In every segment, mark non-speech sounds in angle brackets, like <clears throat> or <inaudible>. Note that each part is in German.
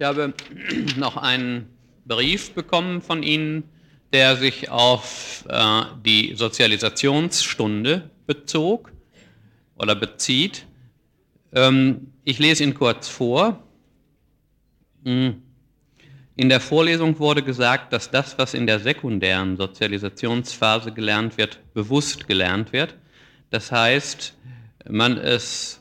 Ich habe <clears throat> noch einen Brief bekommen von Ihnen, der sich auf äh, die Sozialisationsstunde bezog oder bezieht. Ähm, ich lese ihn kurz vor. Hm. In der Vorlesung wurde gesagt, dass das, was in der sekundären Sozialisationsphase gelernt wird, bewusst gelernt wird. Das heißt, man es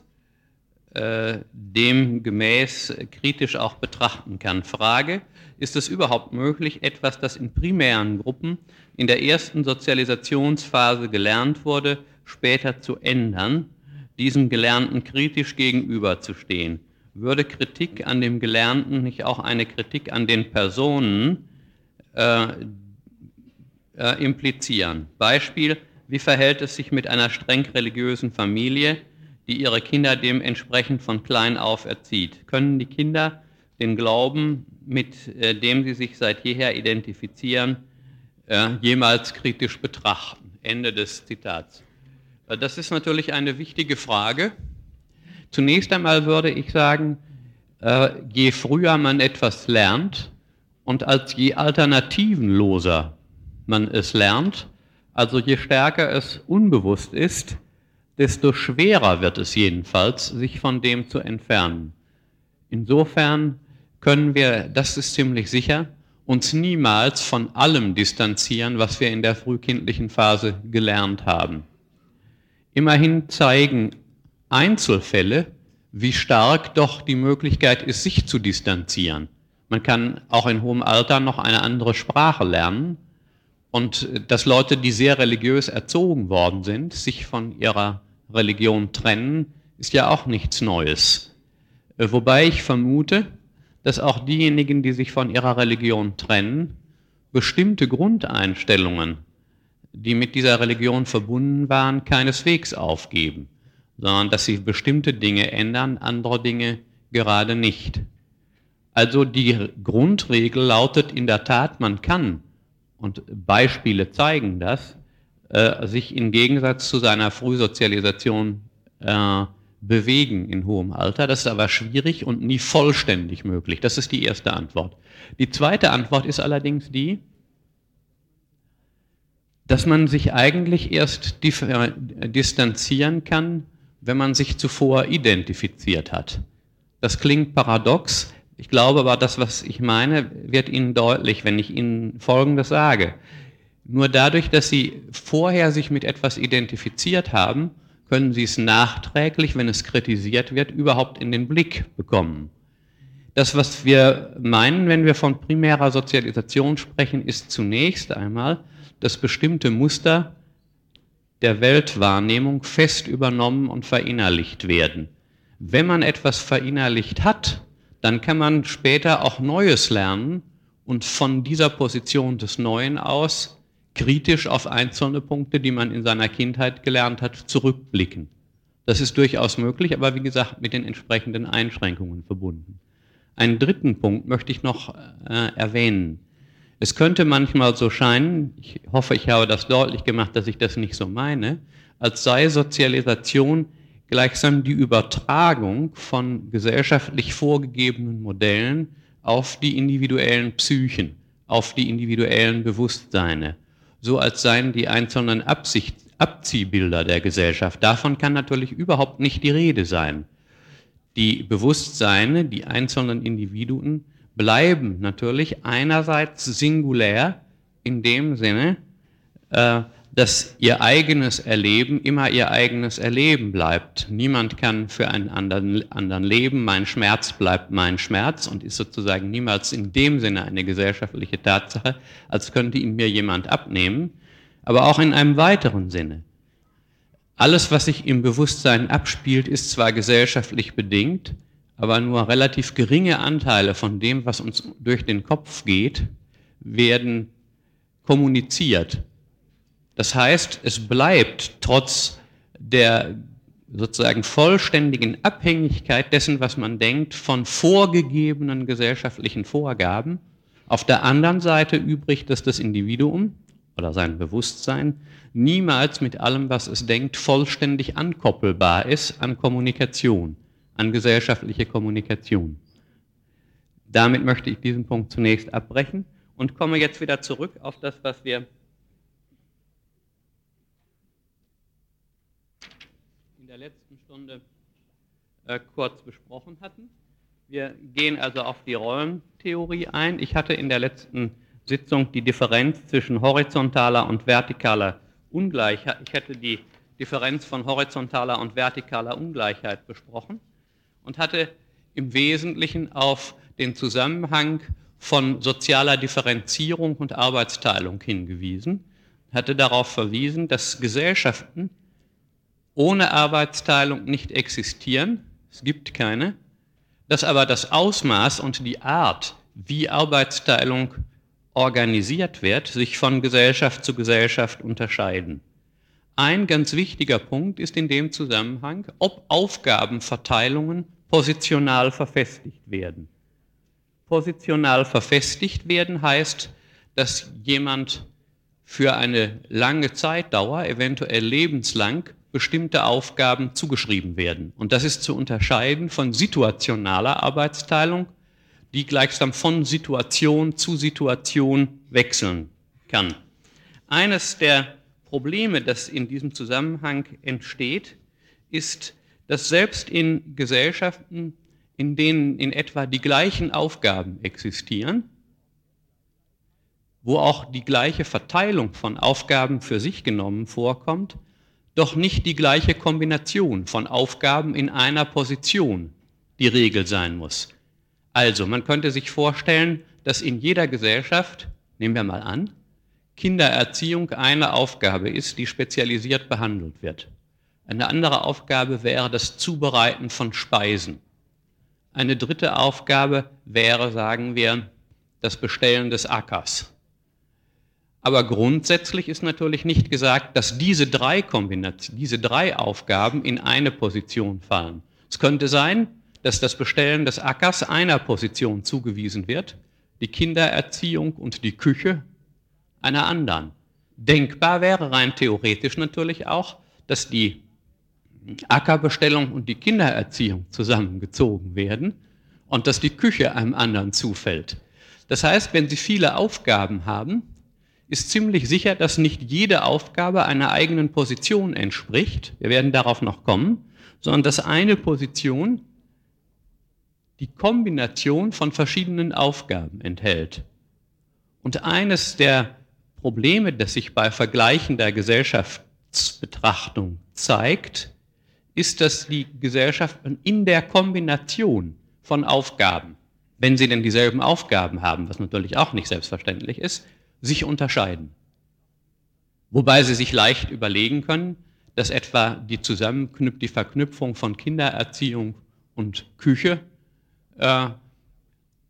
äh, demgemäß kritisch auch betrachten kann. Frage, ist es überhaupt möglich, etwas, das in primären Gruppen in der ersten Sozialisationsphase gelernt wurde, später zu ändern, diesem Gelernten kritisch gegenüberzustehen? Würde Kritik an dem Gelernten nicht auch eine Kritik an den Personen äh, äh, implizieren? Beispiel, wie verhält es sich mit einer streng religiösen Familie, die ihre Kinder dementsprechend von klein auf erzieht. Können die Kinder den Glauben, mit äh, dem sie sich seit jeher identifizieren, äh, jemals kritisch betrachten? Ende des Zitats. Äh, das ist natürlich eine wichtige Frage. Zunächst einmal würde ich sagen, je früher man etwas lernt und als je alternativenloser man es lernt, also je stärker es unbewusst ist, desto schwerer wird es jedenfalls, sich von dem zu entfernen. Insofern können wir, das ist ziemlich sicher, uns niemals von allem distanzieren, was wir in der frühkindlichen Phase gelernt haben. Immerhin zeigen Einzelfälle, wie stark doch die Möglichkeit ist, sich zu distanzieren. Man kann auch in hohem Alter noch eine andere Sprache lernen und dass Leute, die sehr religiös erzogen worden sind, sich von ihrer Religion trennen, ist ja auch nichts Neues. Äh, wobei ich vermute, dass auch diejenigen, die sich von ihrer Religion trennen, bestimmte Grundeinstellungen, die mit dieser Religion verbunden waren, keineswegs aufgeben, sondern dass sie bestimmte Dinge ändern, andere Dinge gerade nicht. Also die Grundregel lautet in der Tat, man kann, und Beispiele zeigen das, äh, sich im Gegensatz zu seiner Frühsozialisation äh, bewegen in hohem Alter. Das ist aber schwierig und nie vollständig möglich. Das ist die erste Antwort. Die zweite Antwort ist allerdings die, dass man sich eigentlich erst distanzieren kann, wenn man sich zuvor identifiziert hat. Das klingt paradox. Ich glaube aber, das, was ich meine, wird Ihnen deutlich, wenn ich Ihnen Folgendes sage. Nur dadurch, dass Sie vorher sich mit etwas identifiziert haben, können Sie es nachträglich, wenn es kritisiert wird, überhaupt in den Blick bekommen. Das, was wir meinen, wenn wir von primärer Sozialisation sprechen, ist zunächst einmal, dass bestimmte Muster der Weltwahrnehmung fest übernommen und verinnerlicht werden. Wenn man etwas verinnerlicht hat, dann kann man später auch Neues lernen und von dieser Position des Neuen aus kritisch auf einzelne Punkte, die man in seiner Kindheit gelernt hat, zurückblicken. Das ist durchaus möglich, aber wie gesagt mit den entsprechenden Einschränkungen verbunden. Einen dritten Punkt möchte ich noch äh, erwähnen. Es könnte manchmal so scheinen, ich hoffe, ich habe das deutlich gemacht, dass ich das nicht so meine, als sei Sozialisation gleichsam die Übertragung von gesellschaftlich vorgegebenen Modellen auf die individuellen Psychen, auf die individuellen Bewusstseine so als seien die einzelnen Absicht, Abziehbilder der Gesellschaft. Davon kann natürlich überhaupt nicht die Rede sein. Die Bewusstseine, die einzelnen Individuen bleiben natürlich einerseits singulär in dem Sinne, äh, dass ihr eigenes Erleben immer ihr eigenes Erleben bleibt. Niemand kann für einen anderen, anderen leben. Mein Schmerz bleibt mein Schmerz und ist sozusagen niemals in dem Sinne eine gesellschaftliche Tatsache, als könnte ihn mir jemand abnehmen. Aber auch in einem weiteren Sinne. Alles, was sich im Bewusstsein abspielt, ist zwar gesellschaftlich bedingt, aber nur relativ geringe Anteile von dem, was uns durch den Kopf geht, werden kommuniziert das heißt, es bleibt trotz der sozusagen vollständigen Abhängigkeit dessen, was man denkt, von vorgegebenen gesellschaftlichen Vorgaben. Auf der anderen Seite übrig, dass das Individuum oder sein Bewusstsein niemals mit allem, was es denkt, vollständig ankoppelbar ist an Kommunikation, an gesellschaftliche Kommunikation. Damit möchte ich diesen Punkt zunächst abbrechen und komme jetzt wieder zurück auf das, was wir in der letzten Stunde äh, kurz besprochen hatten. Wir gehen also auf die Rollentheorie ein. Ich hatte in der letzten Sitzung die Differenz zwischen horizontaler und vertikaler Ungleichheit. Ich hätte die Differenz von horizontaler und vertikaler Ungleichheit besprochen und hatte im Wesentlichen auf den Zusammenhang von sozialer Differenzierung und Arbeitsteilung hingewiesen, hatte darauf verwiesen, dass Gesellschaften ohne Arbeitsteilung nicht existieren, es gibt keine, dass aber das Ausmaß und die Art, wie Arbeitsteilung organisiert wird, sich von Gesellschaft zu Gesellschaft unterscheiden. Ein ganz wichtiger Punkt ist in dem Zusammenhang, ob Aufgabenverteilungen positional verfestigt werden. Positional verfestigt werden heißt, dass jemand für eine lange Zeitdauer, eventuell lebenslang, bestimmte Aufgaben zugeschrieben werden. Und das ist zu unterscheiden von situationaler Arbeitsteilung, die gleichsam von Situation zu Situation wechseln kann. Eines der Probleme, das in diesem Zusammenhang entsteht, ist, dass selbst in Gesellschaften, in denen in etwa die gleichen Aufgaben existieren, wo auch die gleiche Verteilung von Aufgaben für sich genommen vorkommt, doch nicht die gleiche Kombination von Aufgaben in einer Position die Regel sein muss. Also, man könnte sich vorstellen, dass in jeder Gesellschaft, nehmen wir mal an, Kindererziehung eine Aufgabe ist, die spezialisiert behandelt wird. Eine andere Aufgabe wäre das Zubereiten von Speisen. Eine dritte Aufgabe wäre, sagen wir, das Bestellen des Ackers. Aber grundsätzlich ist natürlich nicht gesagt, dass diese drei Kombinationen, diese drei Aufgaben in eine Position fallen. Es könnte sein, dass das Bestellen des Ackers einer Position zugewiesen wird, die Kindererziehung und die Küche einer anderen. Denkbar wäre rein theoretisch natürlich auch, dass die Ackerbestellung und die Kindererziehung zusammengezogen werden und dass die Küche einem anderen zufällt. Das heißt, wenn Sie viele Aufgaben haben, ist ziemlich sicher, dass nicht jede Aufgabe einer eigenen Position entspricht. Wir werden darauf noch kommen, sondern dass eine Position die Kombination von verschiedenen Aufgaben enthält. Und eines der Probleme, das sich bei vergleichender Gesellschaftsbetrachtung zeigt, ist, dass die Gesellschaften in der Kombination von Aufgaben, wenn sie denn dieselben Aufgaben haben, was natürlich auch nicht selbstverständlich ist, sich unterscheiden. Wobei sie sich leicht überlegen können, dass etwa die, Zusammenknüp die Verknüpfung von Kindererziehung und Küche äh,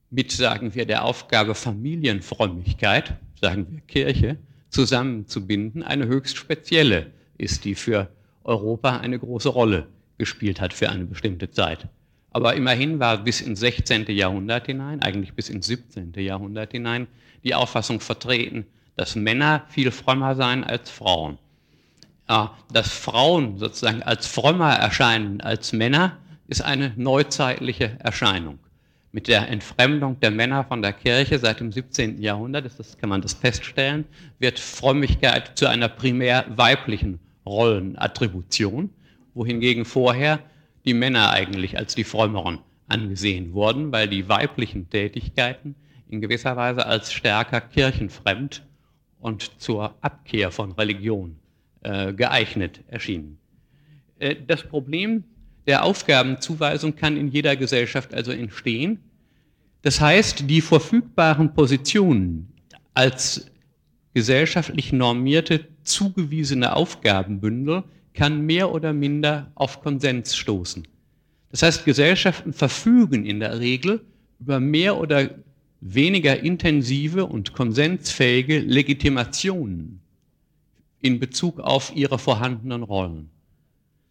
mit, sagen wir, der Aufgabe Familienfrömmigkeit, sagen wir Kirche, zusammenzubinden, eine höchst spezielle ist, die für Europa eine große Rolle gespielt hat für eine bestimmte Zeit. Aber immerhin war bis ins 16. Jahrhundert hinein, eigentlich bis ins 17. Jahrhundert hinein, die Auffassung vertreten, dass Männer viel frömmer seien als Frauen. Dass Frauen sozusagen als frömmer erscheinen als Männer, ist eine neuzeitliche Erscheinung. Mit der Entfremdung der Männer von der Kirche seit dem 17. Jahrhundert, das kann man das feststellen, wird Frömmigkeit zu einer primär weiblichen Rollenattribution, wohingegen vorher die Männer eigentlich als die Frömmeren angesehen wurden, weil die weiblichen Tätigkeiten in gewisser Weise als stärker kirchenfremd und zur Abkehr von Religion äh, geeignet erschienen. Äh, das Problem der Aufgabenzuweisung kann in jeder Gesellschaft also entstehen. Das heißt, die verfügbaren Positionen als gesellschaftlich normierte zugewiesene Aufgabenbündel kann mehr oder minder auf Konsens stoßen. Das heißt, Gesellschaften verfügen in der Regel über mehr oder weniger intensive und konsensfähige Legitimationen in Bezug auf ihre vorhandenen Rollen.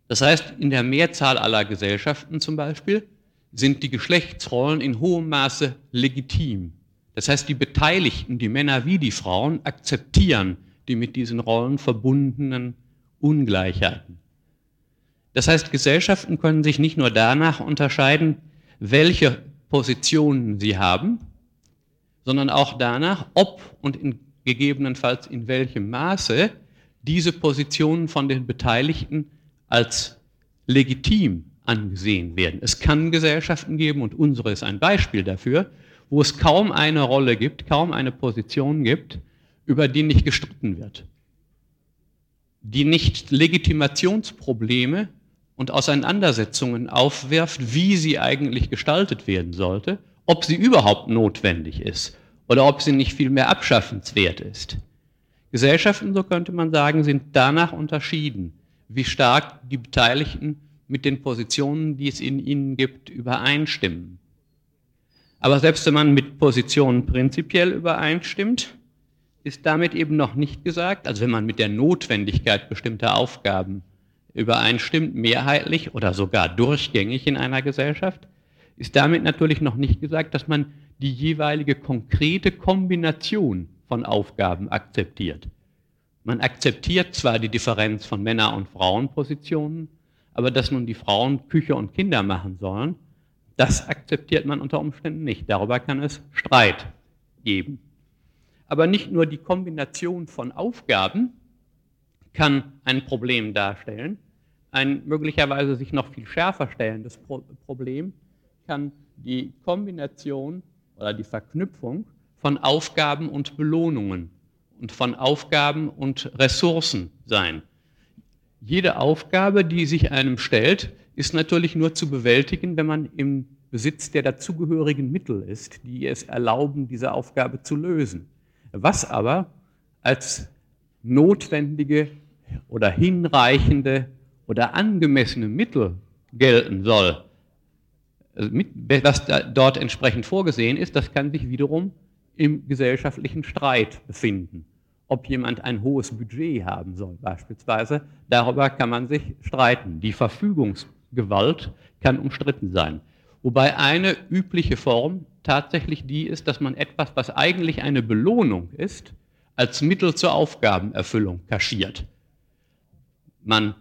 Das heißt, in der Mehrzahl aller Gesellschaften zum Beispiel sind die Geschlechtsrollen in hohem Maße legitim. Das heißt, die Beteiligten, die Männer wie die Frauen, akzeptieren die mit diesen Rollen verbundenen Ungleichheiten. Das heißt, Gesellschaften können sich nicht nur danach unterscheiden, welche Positionen sie haben, sondern auch danach, ob und in, gegebenenfalls in welchem Maße diese Positionen von den Beteiligten als legitim angesehen werden. Es kann Gesellschaften geben, und unsere ist ein Beispiel dafür, wo es kaum eine Rolle gibt, kaum eine Position gibt, über die nicht gestritten wird, die nicht Legitimationsprobleme und Auseinandersetzungen aufwirft, wie sie eigentlich gestaltet werden sollte, ob sie überhaupt notwendig ist oder ob sie nicht vielmehr abschaffenswert ist. Gesellschaften, so könnte man sagen, sind danach unterschieden, wie stark die Beteiligten mit den Positionen, die es in ihnen gibt, übereinstimmen. Aber selbst wenn man mit Positionen prinzipiell übereinstimmt, ist damit eben noch nicht gesagt, also wenn man mit der Notwendigkeit bestimmter Aufgaben übereinstimmt, mehrheitlich oder sogar durchgängig in einer Gesellschaft, ist damit natürlich noch nicht gesagt, dass man die jeweilige konkrete Kombination von Aufgaben akzeptiert. Man akzeptiert zwar die Differenz von Männer- und Frauenpositionen, aber dass nun die Frauen Küche und Kinder machen sollen, das akzeptiert man unter Umständen nicht. Darüber kann es Streit geben. Aber nicht nur die Kombination von Aufgaben kann ein Problem darstellen, ein möglicherweise sich noch viel schärfer stellendes Problem kann die Kombination oder die Verknüpfung von Aufgaben und Belohnungen und von Aufgaben und Ressourcen sein. Jede Aufgabe, die sich einem stellt, ist natürlich nur zu bewältigen, wenn man im Besitz der dazugehörigen Mittel ist, die es erlauben, diese Aufgabe zu lösen. Was aber als notwendige oder hinreichende oder angemessene Mittel gelten soll, also was dort entsprechend vorgesehen ist, das kann sich wiederum im gesellschaftlichen Streit befinden. Ob jemand ein hohes Budget haben soll beispielsweise, darüber kann man sich streiten. Die Verfügungsgewalt kann umstritten sein. Wobei eine übliche Form tatsächlich die ist, dass man etwas, was eigentlich eine Belohnung ist, als Mittel zur Aufgabenerfüllung kaschiert. Man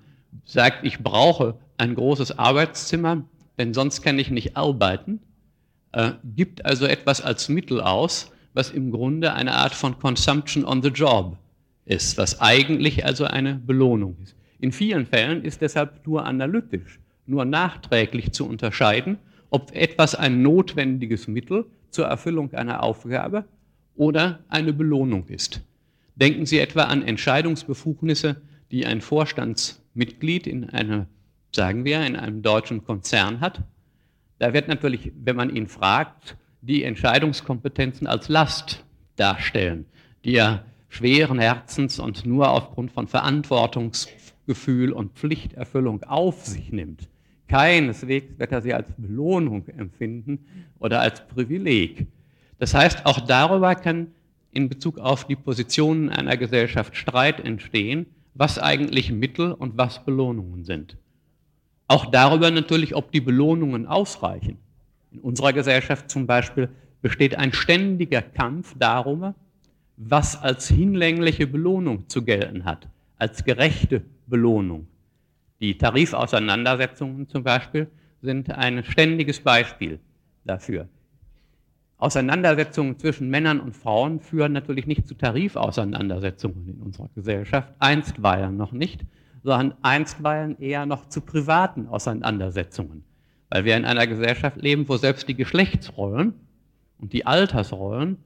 sagt, ich brauche ein großes Arbeitszimmer, denn sonst kann ich nicht arbeiten, äh, gibt also etwas als Mittel aus, was im Grunde eine Art von Consumption on the Job ist, was eigentlich also eine Belohnung ist. In vielen Fällen ist deshalb nur analytisch, nur nachträglich zu unterscheiden, ob etwas ein notwendiges Mittel zur Erfüllung einer Aufgabe oder eine Belohnung ist. Denken Sie etwa an Entscheidungsbefugnisse, die ein Vorstandsmitglied in einer sagen wir, in einem deutschen Konzern hat, da wird natürlich, wenn man ihn fragt, die Entscheidungskompetenzen als Last darstellen, die er schweren Herzens und nur aufgrund von Verantwortungsgefühl und Pflichterfüllung auf sich nimmt. Keineswegs wird er sie als Belohnung empfinden oder als Privileg. Das heißt, auch darüber kann in Bezug auf die Positionen einer Gesellschaft Streit entstehen, was eigentlich Mittel und was Belohnungen sind. Auch darüber natürlich, ob die Belohnungen ausreichen. In unserer Gesellschaft zum Beispiel besteht ein ständiger Kampf darum, was als hinlängliche Belohnung zu gelten hat, als gerechte Belohnung. Die Tarifauseinandersetzungen zum Beispiel sind ein ständiges Beispiel dafür. Auseinandersetzungen zwischen Männern und Frauen führen natürlich nicht zu Tarifauseinandersetzungen in unserer Gesellschaft, einstweilen noch nicht, sondern einstweilen eher noch zu privaten Auseinandersetzungen. Weil wir in einer Gesellschaft leben, wo selbst die Geschlechtsrollen und die Altersrollen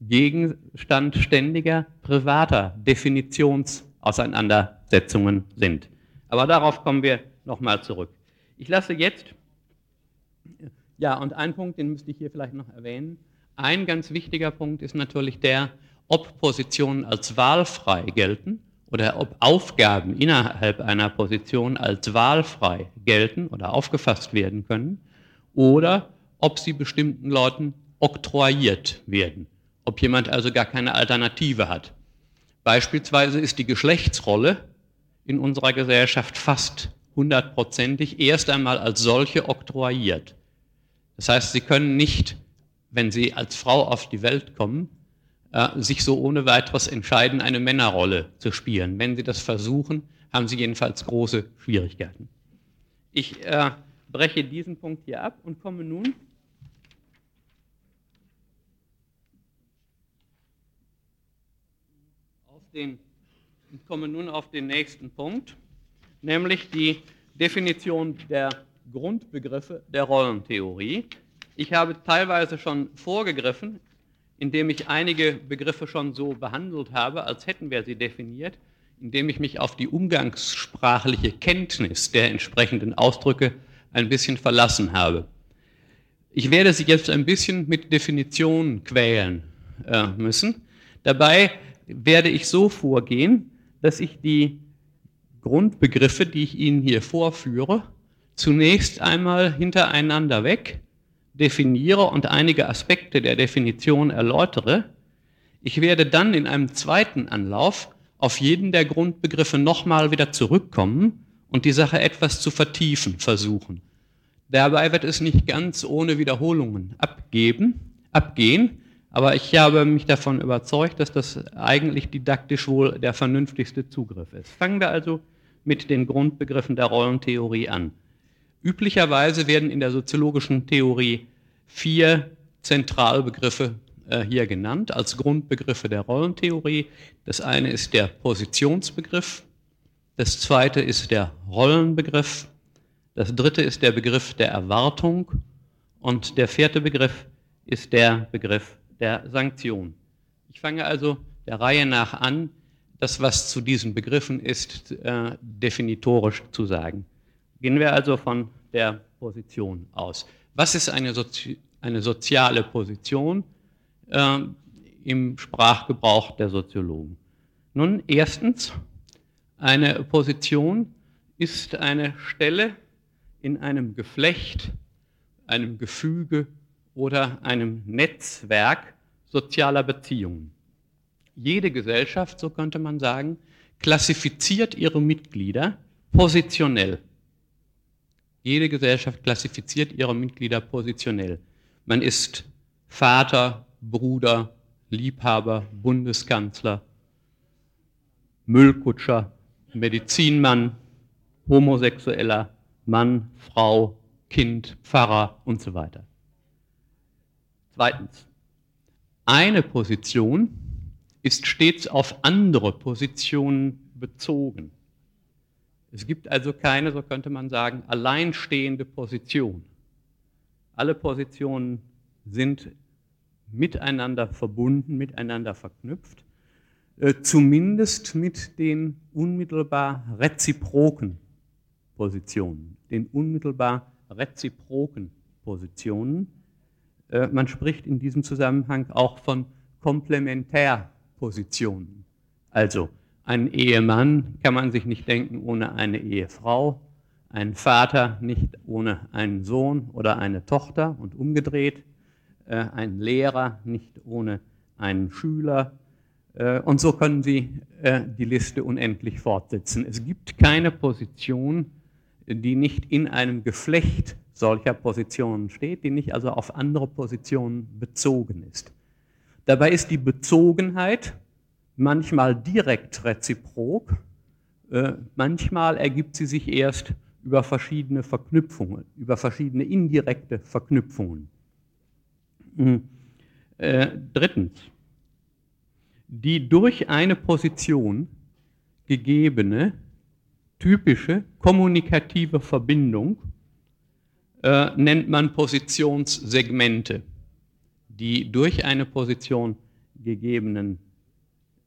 Gegenstand ständiger privater Definitionsauseinandersetzungen sind. Aber darauf kommen wir nochmal zurück. Ich lasse jetzt, ja, und ein Punkt, den müsste ich hier vielleicht noch erwähnen. Ein ganz wichtiger Punkt ist natürlich der, ob Positionen als wahlfrei gelten oder ob Aufgaben innerhalb einer Position als wahlfrei gelten oder aufgefasst werden können oder ob sie bestimmten Leuten oktroyiert werden, ob jemand also gar keine Alternative hat. Beispielsweise ist die Geschlechtsrolle in unserer Gesellschaft fast hundertprozentig erst einmal als solche oktroyiert. Das heißt, sie können nicht, wenn sie als Frau auf die Welt kommen, äh, sich so ohne weiteres entscheiden, eine Männerrolle zu spielen. Wenn sie das versuchen, haben sie jedenfalls große Schwierigkeiten. Ich äh, breche diesen Punkt hier ab und komme nun auf den ich komme nun auf den nächsten Punkt, nämlich die Definition der Grundbegriffe der Rollentheorie. Ich habe teilweise schon vorgegriffen, indem ich einige Begriffe schon so behandelt habe, als hätten wir sie definiert, indem ich mich auf die umgangssprachliche Kenntnis der entsprechenden Ausdrücke ein bisschen verlassen habe. Ich werde Sie jetzt ein bisschen mit Definitionen quälen äh, müssen. Dabei werde ich so vorgehen, dass ich die Grundbegriffe, die ich Ihnen hier vorführe, zunächst einmal hintereinander weg definiere und einige Aspekte der Definition erläutere. Ich werde dann in einem zweiten Anlauf auf jeden der Grundbegriffe nochmal wieder zurückkommen und die Sache etwas zu vertiefen versuchen. Dabei wird es nicht ganz ohne Wiederholungen abgeben, abgehen, aber ich habe mich davon überzeugt, dass das eigentlich didaktisch wohl der vernünftigste Zugriff ist. Fangen wir also mit den Grundbegriffen der Rollentheorie an. Üblicherweise werden in der soziologischen Theorie vier Zentralbegriffe äh, hier genannt als Grundbegriffe der Rollentheorie. Das eine ist der Positionsbegriff, das zweite ist der Rollenbegriff, das dritte ist der Begriff der Erwartung und der vierte Begriff ist der Begriff der Sanktion. Ich fange also der Reihe nach an, das, was zu diesen Begriffen ist, äh, definitorisch zu sagen. Gehen wir also von der Position aus. Was ist eine, Sozi eine soziale Position äh, im Sprachgebrauch der Soziologen? Nun, erstens, eine Position ist eine Stelle in einem Geflecht, einem Gefüge oder einem Netzwerk sozialer Beziehungen. Jede Gesellschaft, so könnte man sagen, klassifiziert ihre Mitglieder positionell. Jede Gesellschaft klassifiziert ihre Mitglieder positionell. Man ist Vater, Bruder, Liebhaber, Bundeskanzler, Müllkutscher, Medizinmann, Homosexueller, Mann, Frau, Kind, Pfarrer und so weiter. Zweitens, eine Position ist stets auf andere Positionen bezogen. Es gibt also keine, so könnte man sagen, alleinstehende Position. Alle Positionen sind miteinander verbunden, miteinander verknüpft, äh, zumindest mit den unmittelbar reziproken Positionen, den unmittelbar reziproken Positionen. Äh, man spricht in diesem Zusammenhang auch von Komplementärpositionen. Also ein Ehemann kann man sich nicht denken ohne eine Ehefrau, ein Vater nicht ohne einen Sohn oder eine Tochter und umgedreht, äh, ein Lehrer nicht ohne einen Schüler. Äh, und so können Sie die Liste unendlich fortsetzen. Es gibt keine Position, die nicht in einem Geflecht solcher Positionen steht, die nicht also auf andere Positionen bezogen ist. Dabei ist die Bezogenheit manchmal direkt reziprok, äh, manchmal ergibt sie sich erst über verschiedene Verknüpfungen, über verschiedene indirekte Verknüpfungen. Hm. Äh, drittens, die durch eine Position gegebene typische kommunikative Verbindung äh, nennt man Positionssegmente. Die durch eine Position gegebenen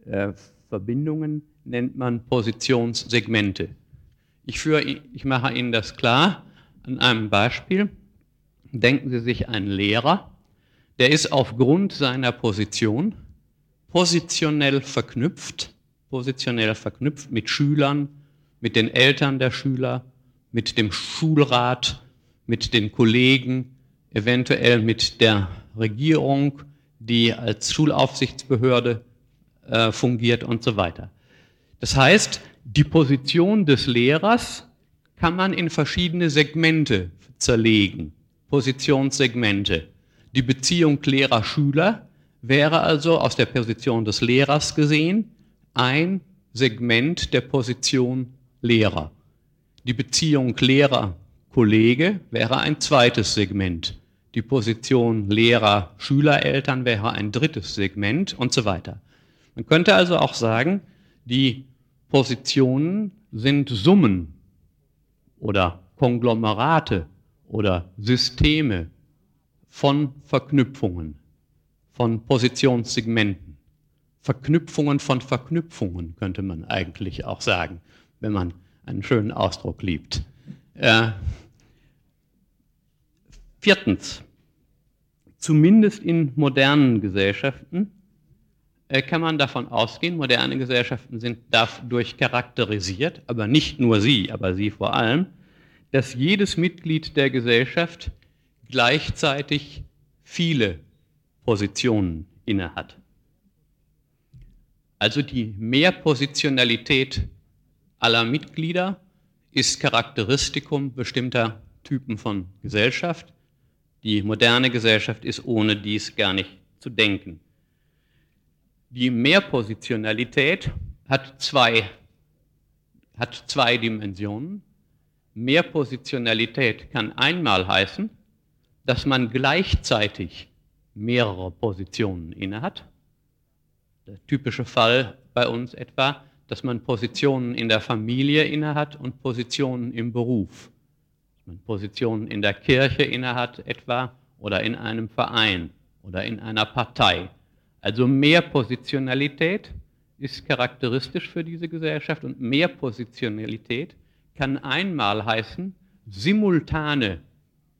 äh, Verbindungen nennt man Positionssegmente. Ich, führe, ich mache Ihnen das klar an einem Beispiel. Denken Sie sich einen Lehrer, der ist aufgrund seiner Position positionell verknüpft, positionell verknüpft mit Schülern, mit den Eltern der Schüler, mit dem Schulrat, mit den Kollegen, eventuell mit der Regierung, die als Schulaufsichtsbehörde äh, fungiert und so weiter. Das heißt, die Position des Lehrers kann man in verschiedene Segmente zerlegen, Positionssegmente. Die Beziehung Lehrer-Schüler wäre also aus der Position des Lehrers gesehen ein Segment der Position Lehrer. Die Beziehung Lehrer Kollege wäre ein zweites Segment. Die Position Lehrer, Schüler, Eltern wäre ein drittes Segment und so weiter. Man könnte also auch sagen, die Positionen sind Summen oder Konglomerate oder Systeme von Verknüpfungen, von Positionssegmenten. Verknüpfungen von Verknüpfungen könnte man eigentlich auch sagen, wenn man einen schönen Ausdruck liebt. Äh, viertens, zumindest in modernen Gesellschaften äh, kann man davon ausgehen, moderne Gesellschaften sind dadurch charakterisiert, aber nicht nur sie, aber sie vor allem, dass jedes Mitglied der Gesellschaft gleichzeitig viele Positionen innehat. Also die Mehrpositionalität aller Mitglieder ist Charakteristikum bestimmter Typen von Gesellschaft. Die moderne Gesellschaft ist ohne dies gar nicht zu denken. Die Mehrpositionalität hat zwei, hat zwei Dimensionen. Mehrpositionalität kann einmal heißen, dass man gleichzeitig mehrere Positionen innehat. Der typische Fall bei uns etwa, dass man Positionen in der Familie innehat und Positionen im Beruf. Positionen in der Kirche innehat etwa oder in einem Verein oder in einer Partei. Also Mehrpositionalität ist charakteristisch für diese Gesellschaft und Mehrpositionalität kann einmal heißen simultane,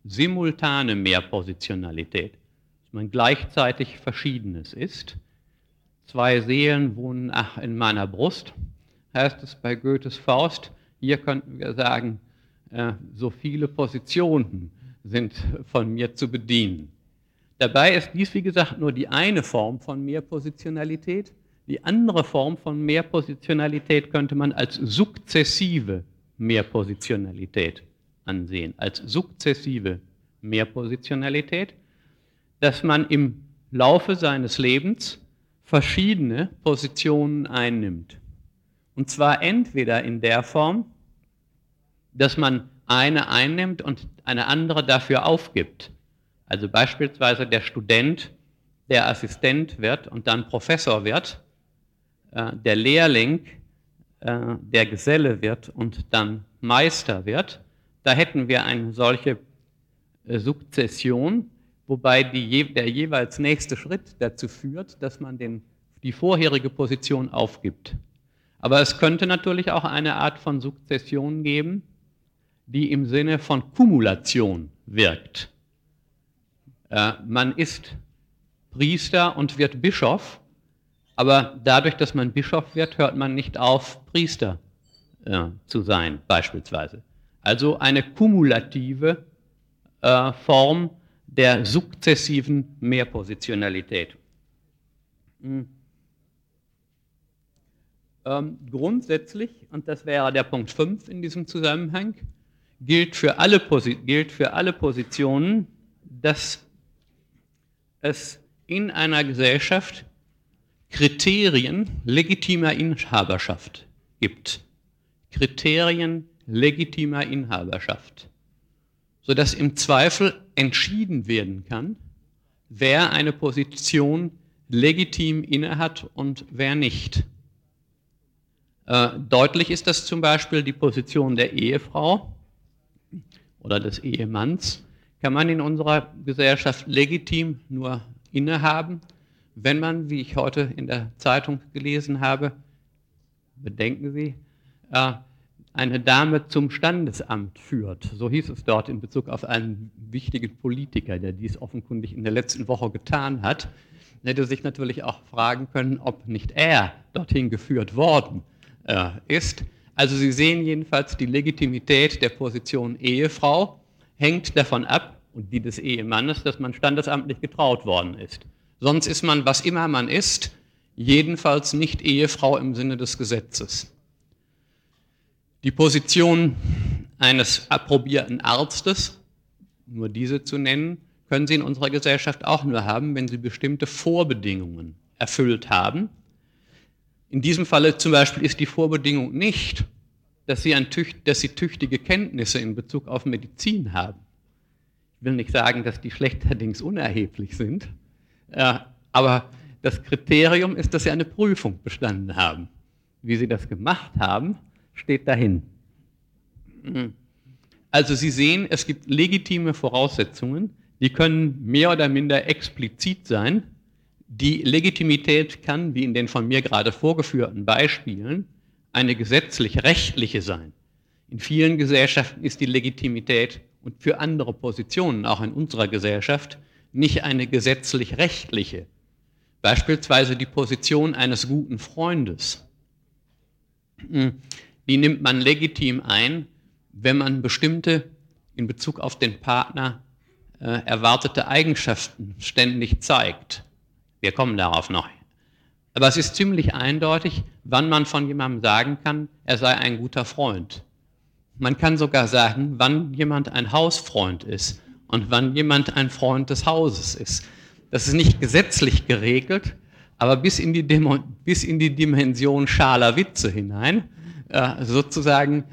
simultane Mehrpositionalität, dass man gleichzeitig Verschiedenes ist. Zwei Seelen wohnen ach, in meiner Brust, heißt es bei Goethes Faust. Hier könnten wir sagen, so viele Positionen sind von mir zu bedienen. Dabei ist dies, wie gesagt, nur die eine Form von Mehrpositionalität. Die andere Form von Mehrpositionalität könnte man als sukzessive Mehrpositionalität ansehen, als sukzessive Mehrpositionalität, dass man im Laufe seines Lebens verschiedene Positionen einnimmt. Und zwar entweder in der Form, dass man eine einnimmt und eine andere dafür aufgibt. Also beispielsweise der Student, der Assistent wird und dann Professor wird, äh, der Lehrling, äh, der Geselle wird und dann Meister wird, da hätten wir eine solche äh, Sukzession, wobei die, der jeweils nächste Schritt dazu führt, dass man den, die vorherige Position aufgibt. Aber es könnte natürlich auch eine Art von Sukzession geben, die im Sinne von Kumulation wirkt. Äh, man ist Priester und wird Bischof aber dadurch, dass man Bischof wird, hört man nicht auf, Priester äh, zu sein, beispielsweise. Also eine kumulative äh, Form der sukzessiven Mehrpositionalität. Hm. Ähm, grundsätzlich, und das wäre der Punkt 5 in diesem Zusammenhang, gilt für alle, gilt für alle Positionen, dass es in einer Gesellschaft Kriterien legitimer Inhaberschaft gibt. Kriterien legitimer Inhaberschaft, sodass im Zweifel entschieden werden kann, wer eine Position legitim innehat und wer nicht. Äh, deutlich ist das zum Beispiel die Position der Ehefrau oder des Ehemanns, kann man in unserer Gesellschaft legitim nur innehaben, wenn man, wie ich heute in der Zeitung gelesen habe, bedenken Sie, äh, eine Dame zum Standesamt führt. So hieß es dort in Bezug auf einen wichtigen Politiker, der dies offenkundig in der letzten Woche getan hat. hätte sich natürlich auch fragen können, ob nicht er dorthin geführt worden äh, ist. Also Sie sehen jedenfalls, die Legitimität der Position Ehefrau hängt davon ab, und die des Ehemannes, dass man standesamtlich getraut worden ist. Sonst ist man, was immer man ist, jedenfalls nicht Ehefrau im Sinne des Gesetzes. Die Position eines approbierten Arztes, nur diese zu nennen, können Sie in unserer Gesellschaft auch nur haben, wenn Sie bestimmte Vorbedingungen erfüllt haben. In diesem Falle zum Beispiel ist die Vorbedingung nicht, dass Sie, tücht, dass Sie tüchtige Kenntnisse in Bezug auf Medizin haben. Ich will nicht sagen, dass die schlechterdings unerheblich sind, äh, aber das Kriterium ist, dass Sie eine Prüfung bestanden haben. Wie Sie das gemacht haben, steht dahin. Also Sie sehen, es gibt legitime Voraussetzungen, die können mehr oder minder explizit sein. Die Legitimität kann, wie in den von mir gerade vorgeführten Beispielen, eine gesetzlich-rechtliche sein. In vielen Gesellschaften ist die Legitimität und für andere Positionen, auch in unserer Gesellschaft, nicht eine gesetzlich-rechtliche. Beispielsweise die Position eines guten Freundes. Die nimmt man legitim ein, wenn man bestimmte in Bezug auf den Partner äh, erwartete Eigenschaften ständig zeigt. Wir kommen darauf noch. Aber es ist ziemlich eindeutig, wann man von jemandem sagen kann, er sei ein guter Freund. Man kann sogar sagen, wann jemand ein Hausfreund ist und wann jemand ein Freund des Hauses ist. Das ist nicht gesetzlich geregelt, aber bis in die, Demo, bis in die Dimension schaler Witze hinein, äh, sozusagen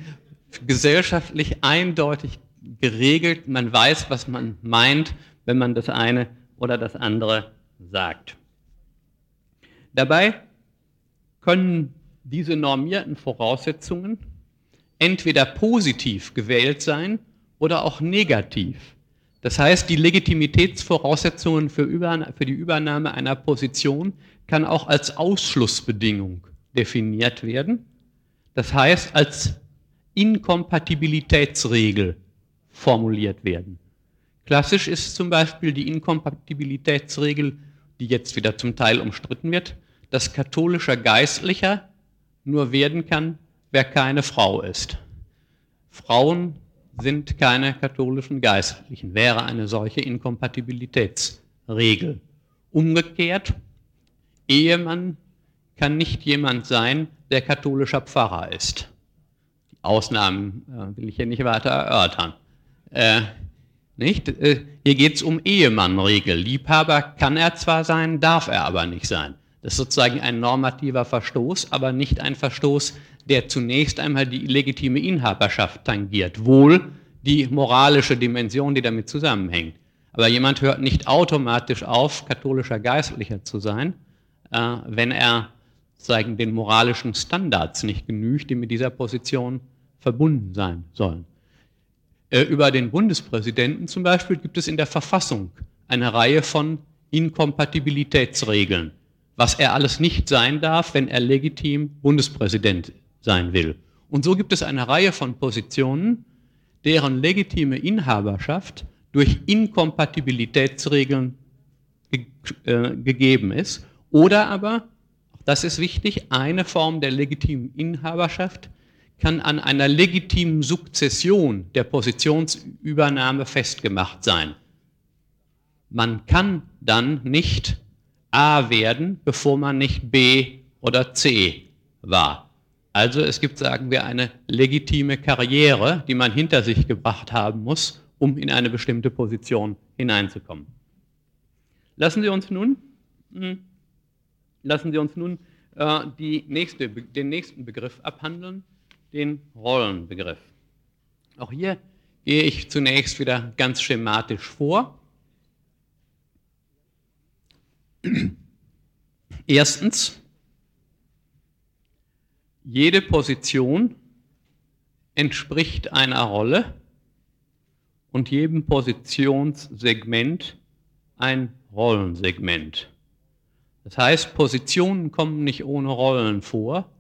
gesellschaftlich eindeutig geregelt. Man weiß, was man meint, wenn man das eine oder das andere sagt. Dabei können diese normierten Voraussetzungen entweder positiv gewählt sein oder auch negativ. Das heißt, die Legitimitätsvoraussetzungen für, für, die Übernahme einer Position kann auch als Ausschlussbedingung definiert werden. Das heißt, als Inkompatibilitätsregel formuliert werden. Klassisch ist zum Beispiel die Inkompatibilitätsregel, die jetzt wieder zum Teil umstritten wird, dass katholischer Geistlicher nur werden kann, wer keine Frau ist. Frauen sind keine katholischen Geistlichen, wäre eine solche Inkompatibilitätsregel. Umgekehrt, Ehemann kann nicht jemand sein, der katholischer Pfarrer ist. Die Ausnahmen äh, will ich hier nicht weiter erörtern. Äh, nicht? Äh, hier geht es um Ehemannregel. Liebhaber kann er zwar sein, darf er aber nicht sein. Das ist sozusagen ein normativer Verstoß, aber nicht ein Verstoß, der zunächst einmal die legitime Inhaberschaft tangiert, wohl die moralische Dimension, die damit zusammenhängt. Aber jemand hört nicht automatisch auf, katholischer Geistlicher zu sein, äh, wenn er sagen, den moralischen Standards nicht genügt, die mit dieser Position verbunden sein sollen. Äh, über den Bundespräsidenten zum Beispiel gibt es in der Verfassung eine Reihe von Inkompatibilitätsregeln, was er alles nicht sein darf, wenn er legitim Bundespräsident sein will. Und so gibt es eine Reihe von Positionen, deren legitime Inhaberschaft durch Inkompatibilitätsregeln ge äh, gegeben ist. Oder aber, das ist wichtig, eine Form der legitimen Inhaberschaft kann an einer legitimen Sukzession der Positionsübernahme festgemacht sein. Man kann dann nicht A werden, bevor man nicht B oder C war. Also es gibt, sagen wir, eine legitime Karriere, die man hinter sich gebracht haben muss, um in eine bestimmte Position hineinzukommen. Lassen Sie uns nun, hm, lassen Sie uns nun äh, nächste, den nächsten Begriff abhandeln, den Rollenbegriff. Auch hier gehe ich zunächst wieder ganz schematisch vor. Erstens, jede Position entspricht einer Rolle und jedem Positionssegment ein Rollensegment. Das heißt, Positionen kommen nicht ohne Rollen vor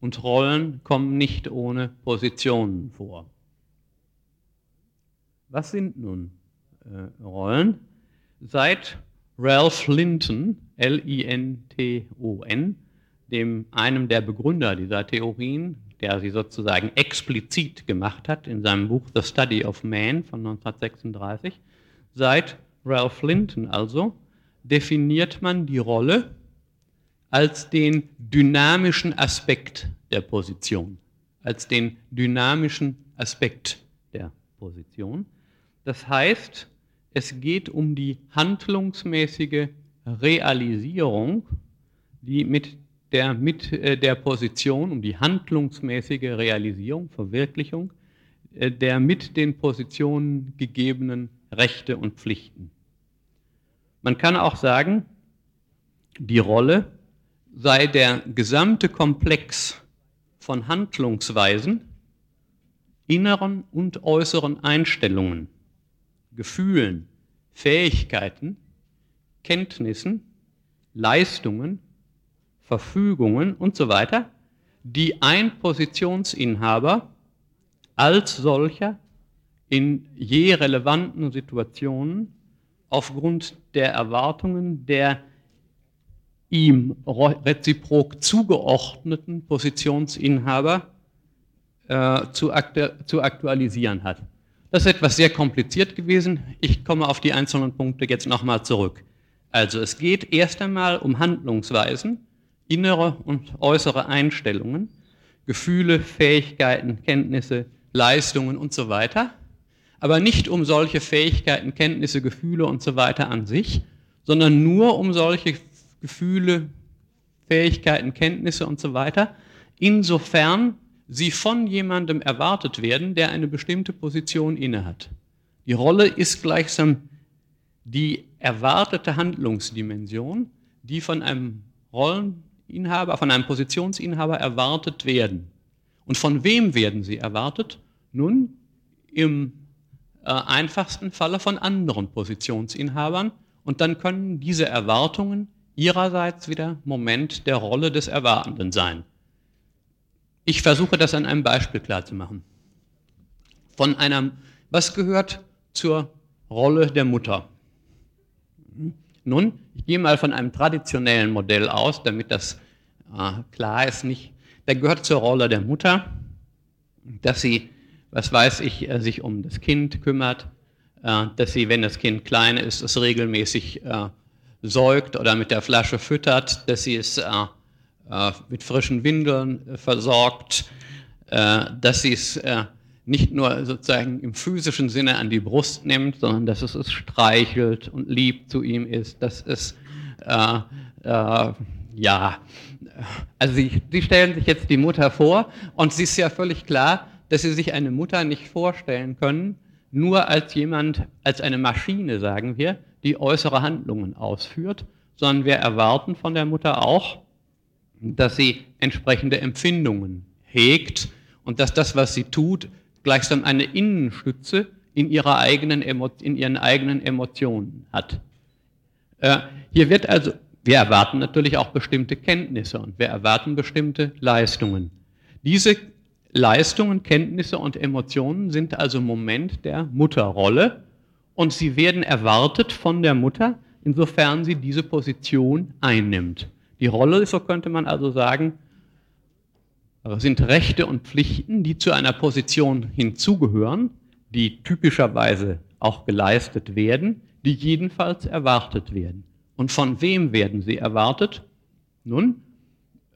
und Rollen kommen nicht ohne Positionen vor. Was sind nun äh, Rollen? Seit Ralph Linton, L-I-N-T-O-N, dem einem der Begründer dieser Theorien, der sie sozusagen explizit gemacht hat in seinem Buch The Study of Man von 1936, seit Ralph Linton also, definiert man die Rolle als den dynamischen Aspekt der Position, als den dynamischen Aspekt der Position. Das heißt, es geht um die handlungsmäßige Realisierung, die mit der mit äh, der Position, um die handlungsmäßige Realisierung, Verwirklichung äh, der mit den Positionen gegebenen Rechte und Pflichten. Man kann auch sagen, die Rolle sei der gesamte Komplex von Handlungsweisen, inneren und äußeren Einstellungen, Gefühlen, Fähigkeiten, Kenntnissen, Leistungen, Verfügungen und so weiter, die ein Positionsinhaber als solcher in je relevanten Situationen aufgrund der Erwartungen der ihm reziprok zugeordneten Positionsinhaber äh, zu, aktu zu aktualisieren hat. Das ist etwas sehr kompliziert gewesen. Ich komme auf die einzelnen Punkte jetzt nochmal zurück. Also es geht erst einmal um Handlungsweisen, innere und äußere Einstellungen, Gefühle, Fähigkeiten, Kenntnisse, Leistungen und so weiter, aber nicht um solche Fähigkeiten, Kenntnisse, Gefühle und so weiter an sich, sondern nur um solche Gefühle, Fähigkeiten, Kenntnisse und so weiter, insofern sie von jemandem erwartet werden, der eine bestimmte Position innehat. Die Rolle ist gleichsam die erwartete Handlungsdimension, die von einem Rolleninhaber, von einem Positionsinhaber erwartet werden. Und von wem werden sie erwartet? Nun, im äh, einfachsten Falle von anderen Positionsinhabern. Und dann können diese Erwartungen ihrerseits wieder Moment der Rolle des Erwartenden sein. Ich versuche das an einem Beispiel klarzumachen. Von einem, was gehört zur Rolle der Mutter? Nun, ich gehe mal von einem traditionellen Modell aus, damit das äh, klar ist. Nicht, der gehört zur Rolle der Mutter, dass sie, was weiß ich, äh, sich um das Kind kümmert, äh, dass sie, wenn das Kind klein ist, es regelmäßig äh, säugt oder mit der Flasche füttert, dass sie es äh, mit frischen Windeln äh, versorgt, äh, dass sie es äh, nicht nur sozusagen im physischen Sinne an die Brust nimmt, sondern dass es es streichelt und lieb zu ihm ist, dass es, äh, ja, also sie, sie stellen sich jetzt die Mutter vor und es ist ja völlig klar, dass sie sich eine Mutter nicht vorstellen können, nur als jemand, als eine Maschine, sagen wir, die äußere Handlungen ausführt, sondern wir erwarten von der Mutter auch, dass sie entsprechende Empfindungen hegt und dass das, was sie tut, gleichsam eine Innenstütze in, ihrer eigenen in ihren eigenen Emotionen hat. Äh, hier wird also, wir erwarten natürlich auch bestimmte Kenntnisse und wir erwarten bestimmte Leistungen. Diese Leistungen, Kenntnisse und Emotionen sind also Moment der Mutterrolle und sie werden erwartet von der Mutter, insofern sie diese Position einnimmt. Die Rolle, so könnte man also sagen, sind Rechte und Pflichten, die zu einer Position hinzugehören, die typischerweise auch geleistet werden, die jedenfalls erwartet werden. Und von wem werden sie erwartet? Nun,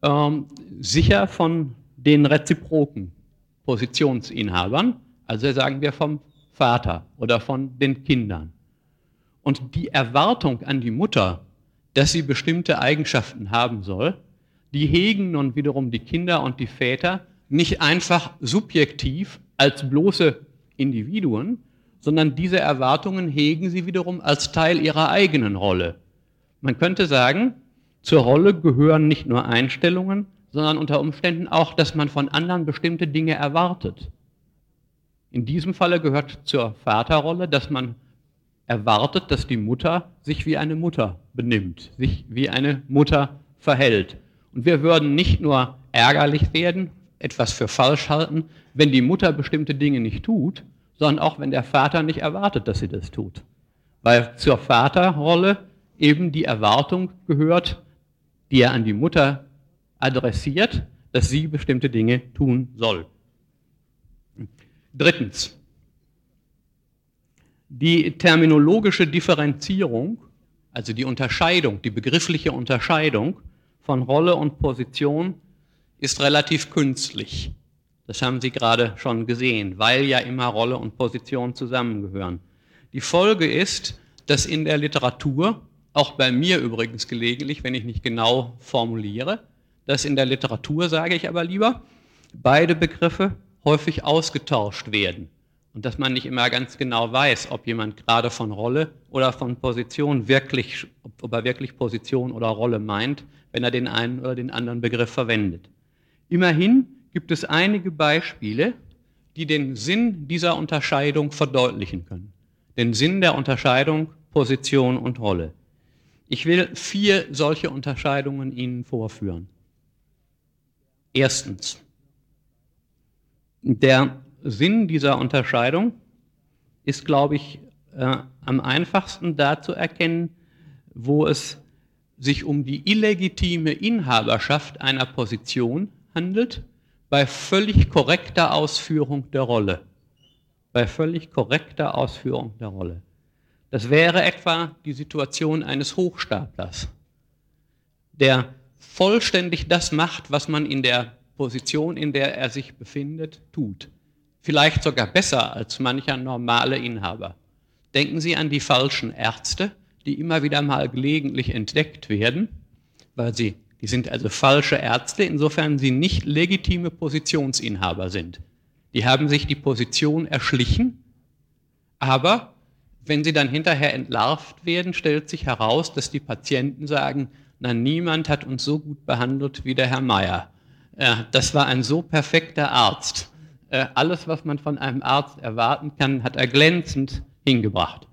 ähm, sicher von den reziproken Positionsinhabern, also sagen wir vom Vater oder von den Kindern. Und die Erwartung an die Mutter, dass sie bestimmte Eigenschaften haben soll, die hegen nun wiederum die Kinder und die Väter nicht einfach subjektiv als bloße Individuen, sondern diese Erwartungen hegen sie wiederum als Teil ihrer eigenen Rolle. Man könnte sagen, zur Rolle gehören nicht nur Einstellungen, sondern unter Umständen auch, dass man von anderen bestimmte Dinge erwartet. In diesem Falle gehört zur Vaterrolle, dass man erwartet, dass die Mutter sich wie eine Mutter benimmt, sich wie eine Mutter verhält. Und wir würden nicht nur ärgerlich werden, etwas für falsch halten, wenn die Mutter bestimmte Dinge nicht tut, sondern auch wenn der Vater nicht erwartet, dass sie das tut. Weil zur Vaterrolle eben die Erwartung gehört, die er an die Mutter adressiert, dass sie bestimmte Dinge tun soll. Drittens, die terminologische Differenzierung, also die Unterscheidung, die begriffliche Unterscheidung von Rolle und Position ist relativ künstlich. Das haben Sie gerade schon gesehen, weil ja immer Rolle und Position zusammengehören. Die Folge ist, dass in der Literatur, auch bei mir übrigens gelegentlich, wenn ich nicht genau formuliere, dass in der Literatur, sage ich aber lieber, beide Begriffe häufig ausgetauscht werden. Und dass man nicht immer ganz genau weiß, ob jemand gerade von Rolle oder von Position wirklich, ob er wirklich Position oder Rolle meint, wenn er den einen oder den anderen Begriff verwendet. Immerhin gibt es einige Beispiele, die den Sinn dieser Unterscheidung verdeutlichen können. Den Sinn der Unterscheidung Position und Rolle. Ich will vier solche Unterscheidungen Ihnen vorführen. Erstens, der Sinn dieser Unterscheidung ist, glaube ich, äh, am einfachsten da zu erkennen, wo es sich um die illegitime Inhaberschaft einer Position handelt, bei völlig korrekter Ausführung der Rolle. Bei völlig korrekter Ausführung der Rolle. Das wäre etwa die Situation eines Hochstaplers, der vollständig das macht, was man in der Position, in der er sich befindet, tut vielleicht sogar besser als mancher normale Inhaber. Denken Sie an die falschen Ärzte, die immer wieder mal gelegentlich entdeckt werden, weil sie, die sind also falsche Ärzte, insofern sie nicht legitime Positionsinhaber sind. Die haben sich die Position erschlichen, aber wenn sie dann hinterher entlarvt werden, stellt sich heraus, dass die Patienten sagen, na, niemand hat uns so gut behandelt wie der Herr Meier. Das war ein so perfekter Arzt. Äh, alles, was man von einem Arzt erwarten kann, hat er glänzend hingebracht.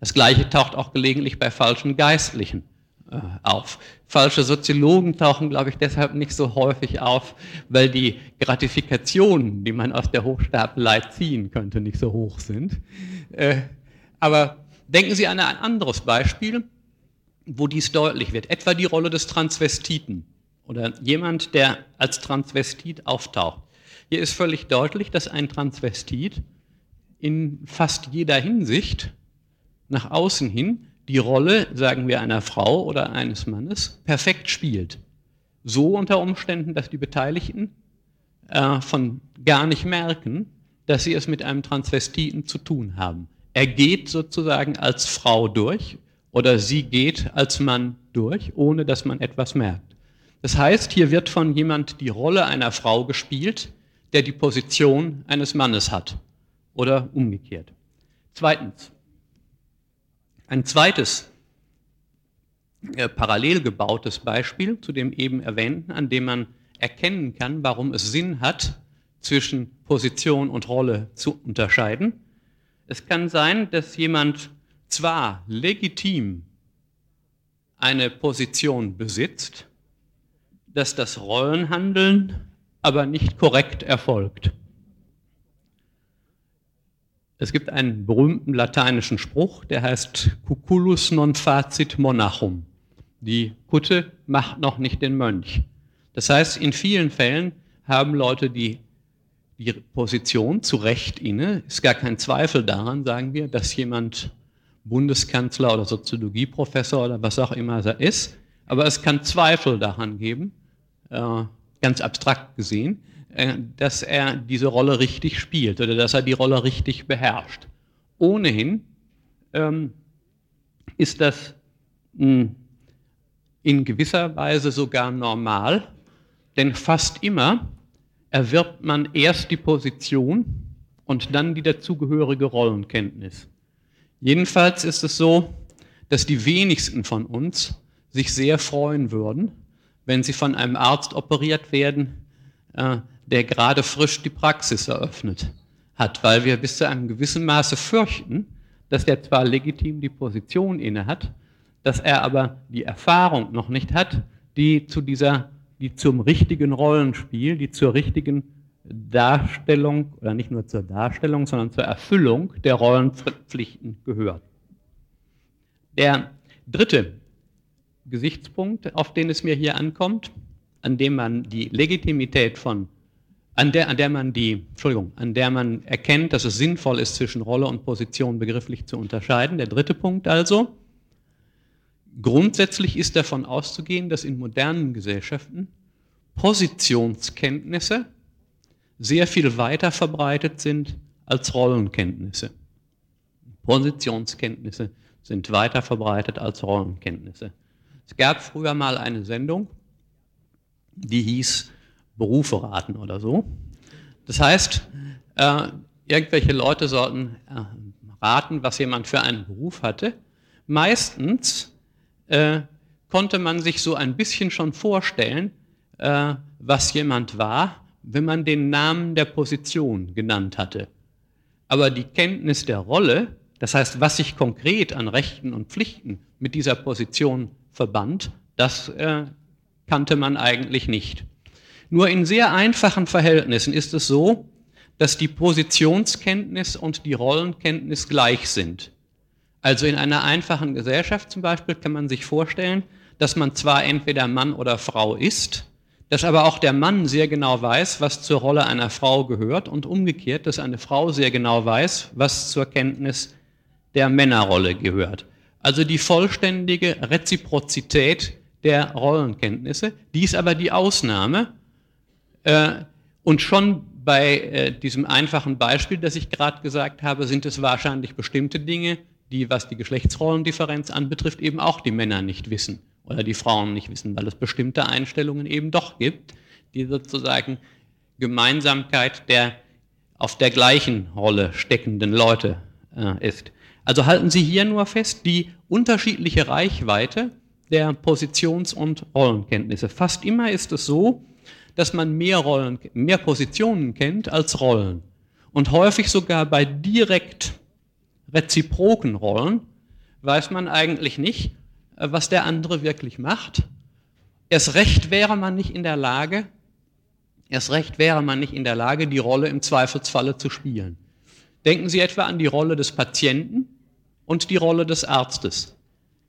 Das Gleiche taucht auch gelegentlich bei falschen Geistlichen äh, auf. Falsche Soziologen tauchen, glaube ich, deshalb nicht so häufig auf, weil die Gratifikationen, die man aus der Hochstapelei ziehen könnte, nicht so hoch sind. Äh, aber denken Sie an ein anderes Beispiel, wo dies deutlich wird. Etwa die Rolle des Transvestiten oder jemand, der als Transvestit auftaucht. Hier ist völlig deutlich, dass ein Transvestit in fast jeder Hinsicht nach außen hin die Rolle, sagen wir, einer Frau oder eines Mannes perfekt spielt. So unter Umständen, dass die Beteiligten äh, von gar nicht merken, dass sie es mit einem Transvestiten zu tun haben. Er geht sozusagen als Frau durch oder sie geht als Mann durch, ohne dass man etwas merkt. Das heißt, hier wird von jemand die Rolle einer Frau gespielt, der die Position eines Mannes hat oder umgekehrt. Zweitens, ein zweites äh, parallel gebautes Beispiel zu dem eben erwähnten, an dem man erkennen kann, warum es Sinn hat, zwischen Position und Rolle zu unterscheiden. Es kann sein, dass jemand zwar legitim eine Position besitzt, dass das Rollenhandeln aber nicht korrekt erfolgt. Es gibt einen berühmten lateinischen Spruch, der heißt Cuculus non facit monachum. Die Kutte macht noch nicht den Mönch. Das heißt, in vielen Fällen haben Leute die, die Position zu Recht inne. Ist gar kein Zweifel daran, sagen wir, dass jemand Bundeskanzler oder Soziologieprofessor oder was auch immer er ist. Aber es kann Zweifel daran geben, äh, ganz abstrakt gesehen, äh, dass er diese Rolle richtig spielt oder dass er die Rolle richtig beherrscht. Ohnehin ähm, ist das mh, hm, in gewisser Weise sogar normal, denn fast immer erwirbt man erst die Position und dann die dazugehörige Rollenkenntnis. Jedenfalls ist es so, dass die wenigsten von uns sich sehr freuen würden, wenn sie von einem Arzt operiert werden, äh, der gerade frisch die Praxis eröffnet hat, weil wir bis zu einem gewissen Maße fürchten, dass der zwar legitim die Position inne hat, dass er aber die Erfahrung noch nicht hat, die zu dieser, die zum richtigen Rollenspiel, die zur richtigen Darstellung, oder nicht nur zur Darstellung, sondern zur Erfüllung der Rollenpflichten gehört. Der dritte Gesichtspunkt, auf den es mir hier ankommt, an dem man die Legitimität von, an der, an der man die, Entschuldigung, an der man erkennt, dass es sinnvoll ist, zwischen Rolle und Position begrifflich zu unterscheiden. Der dritte Punkt also. Grundsätzlich ist davon auszugehen, dass in modernen Gesellschaften Positionskenntnisse sehr viel weiter verbreitet sind als Rollenkenntnisse. Positionskenntnisse sind weiter verbreitet als Rollenkenntnisse. Es gab früher mal eine Sendung, die hieß Berufe raten oder so. Das heißt, äh, irgendwelche Leute sollten äh, raten, was jemand für einen Beruf hatte. Meistens äh, konnte man sich so ein bisschen schon vorstellen, äh, was jemand war, wenn man den Namen der Position genannt hatte. Aber die Kenntnis der Rolle, das heißt, was sich konkret an Rechten und Pflichten mit dieser Position verband, das äh, kannte man eigentlich nicht. Nur in sehr einfachen Verhältnissen ist es so, dass die Positionskenntnis und die Rollenkenntnis gleich sind. Also in einer einfachen Gesellschaft zum Beispiel kann man sich vorstellen, dass man zwar entweder Mann oder Frau ist, dass aber auch der Mann sehr genau weiß, was zur Rolle einer Frau gehört und umgekehrt, dass eine Frau sehr genau weiß, was zur Kenntnis der Männerrolle gehört. Also die vollständige Reziprozität der Rollenkenntnisse, die ist aber die Ausnahme. Äh, und schon bei äh, diesem einfachen Beispiel, das ich gerade gesagt habe, sind es wahrscheinlich bestimmte Dinge, die, was die Geschlechtsrollendifferenz anbetrifft, eben auch die Männer nicht wissen oder die Frauen nicht wissen, weil es bestimmte Einstellungen eben doch gibt, die sozusagen Gemeinsamkeit der auf der gleichen Rolle steckenden Leute äh, ist. Also halten Sie hier nur fest, die unterschiedliche Reichweite der Positions- und Rollenkenntnisse. Fast immer ist es so, dass man mehr Rollen, mehr Positionen kennt als Rollen. Und häufig sogar bei direkt reziproken Rollen weiß man eigentlich nicht, äh, was der andere wirklich macht. Erst recht wäre man nicht in der Lage, erst recht wäre man nicht in der Lage, die Rolle im Zweifelsfalle zu spielen. Denken Sie etwa an die Rolle des Patienten und die Rolle des Arztes.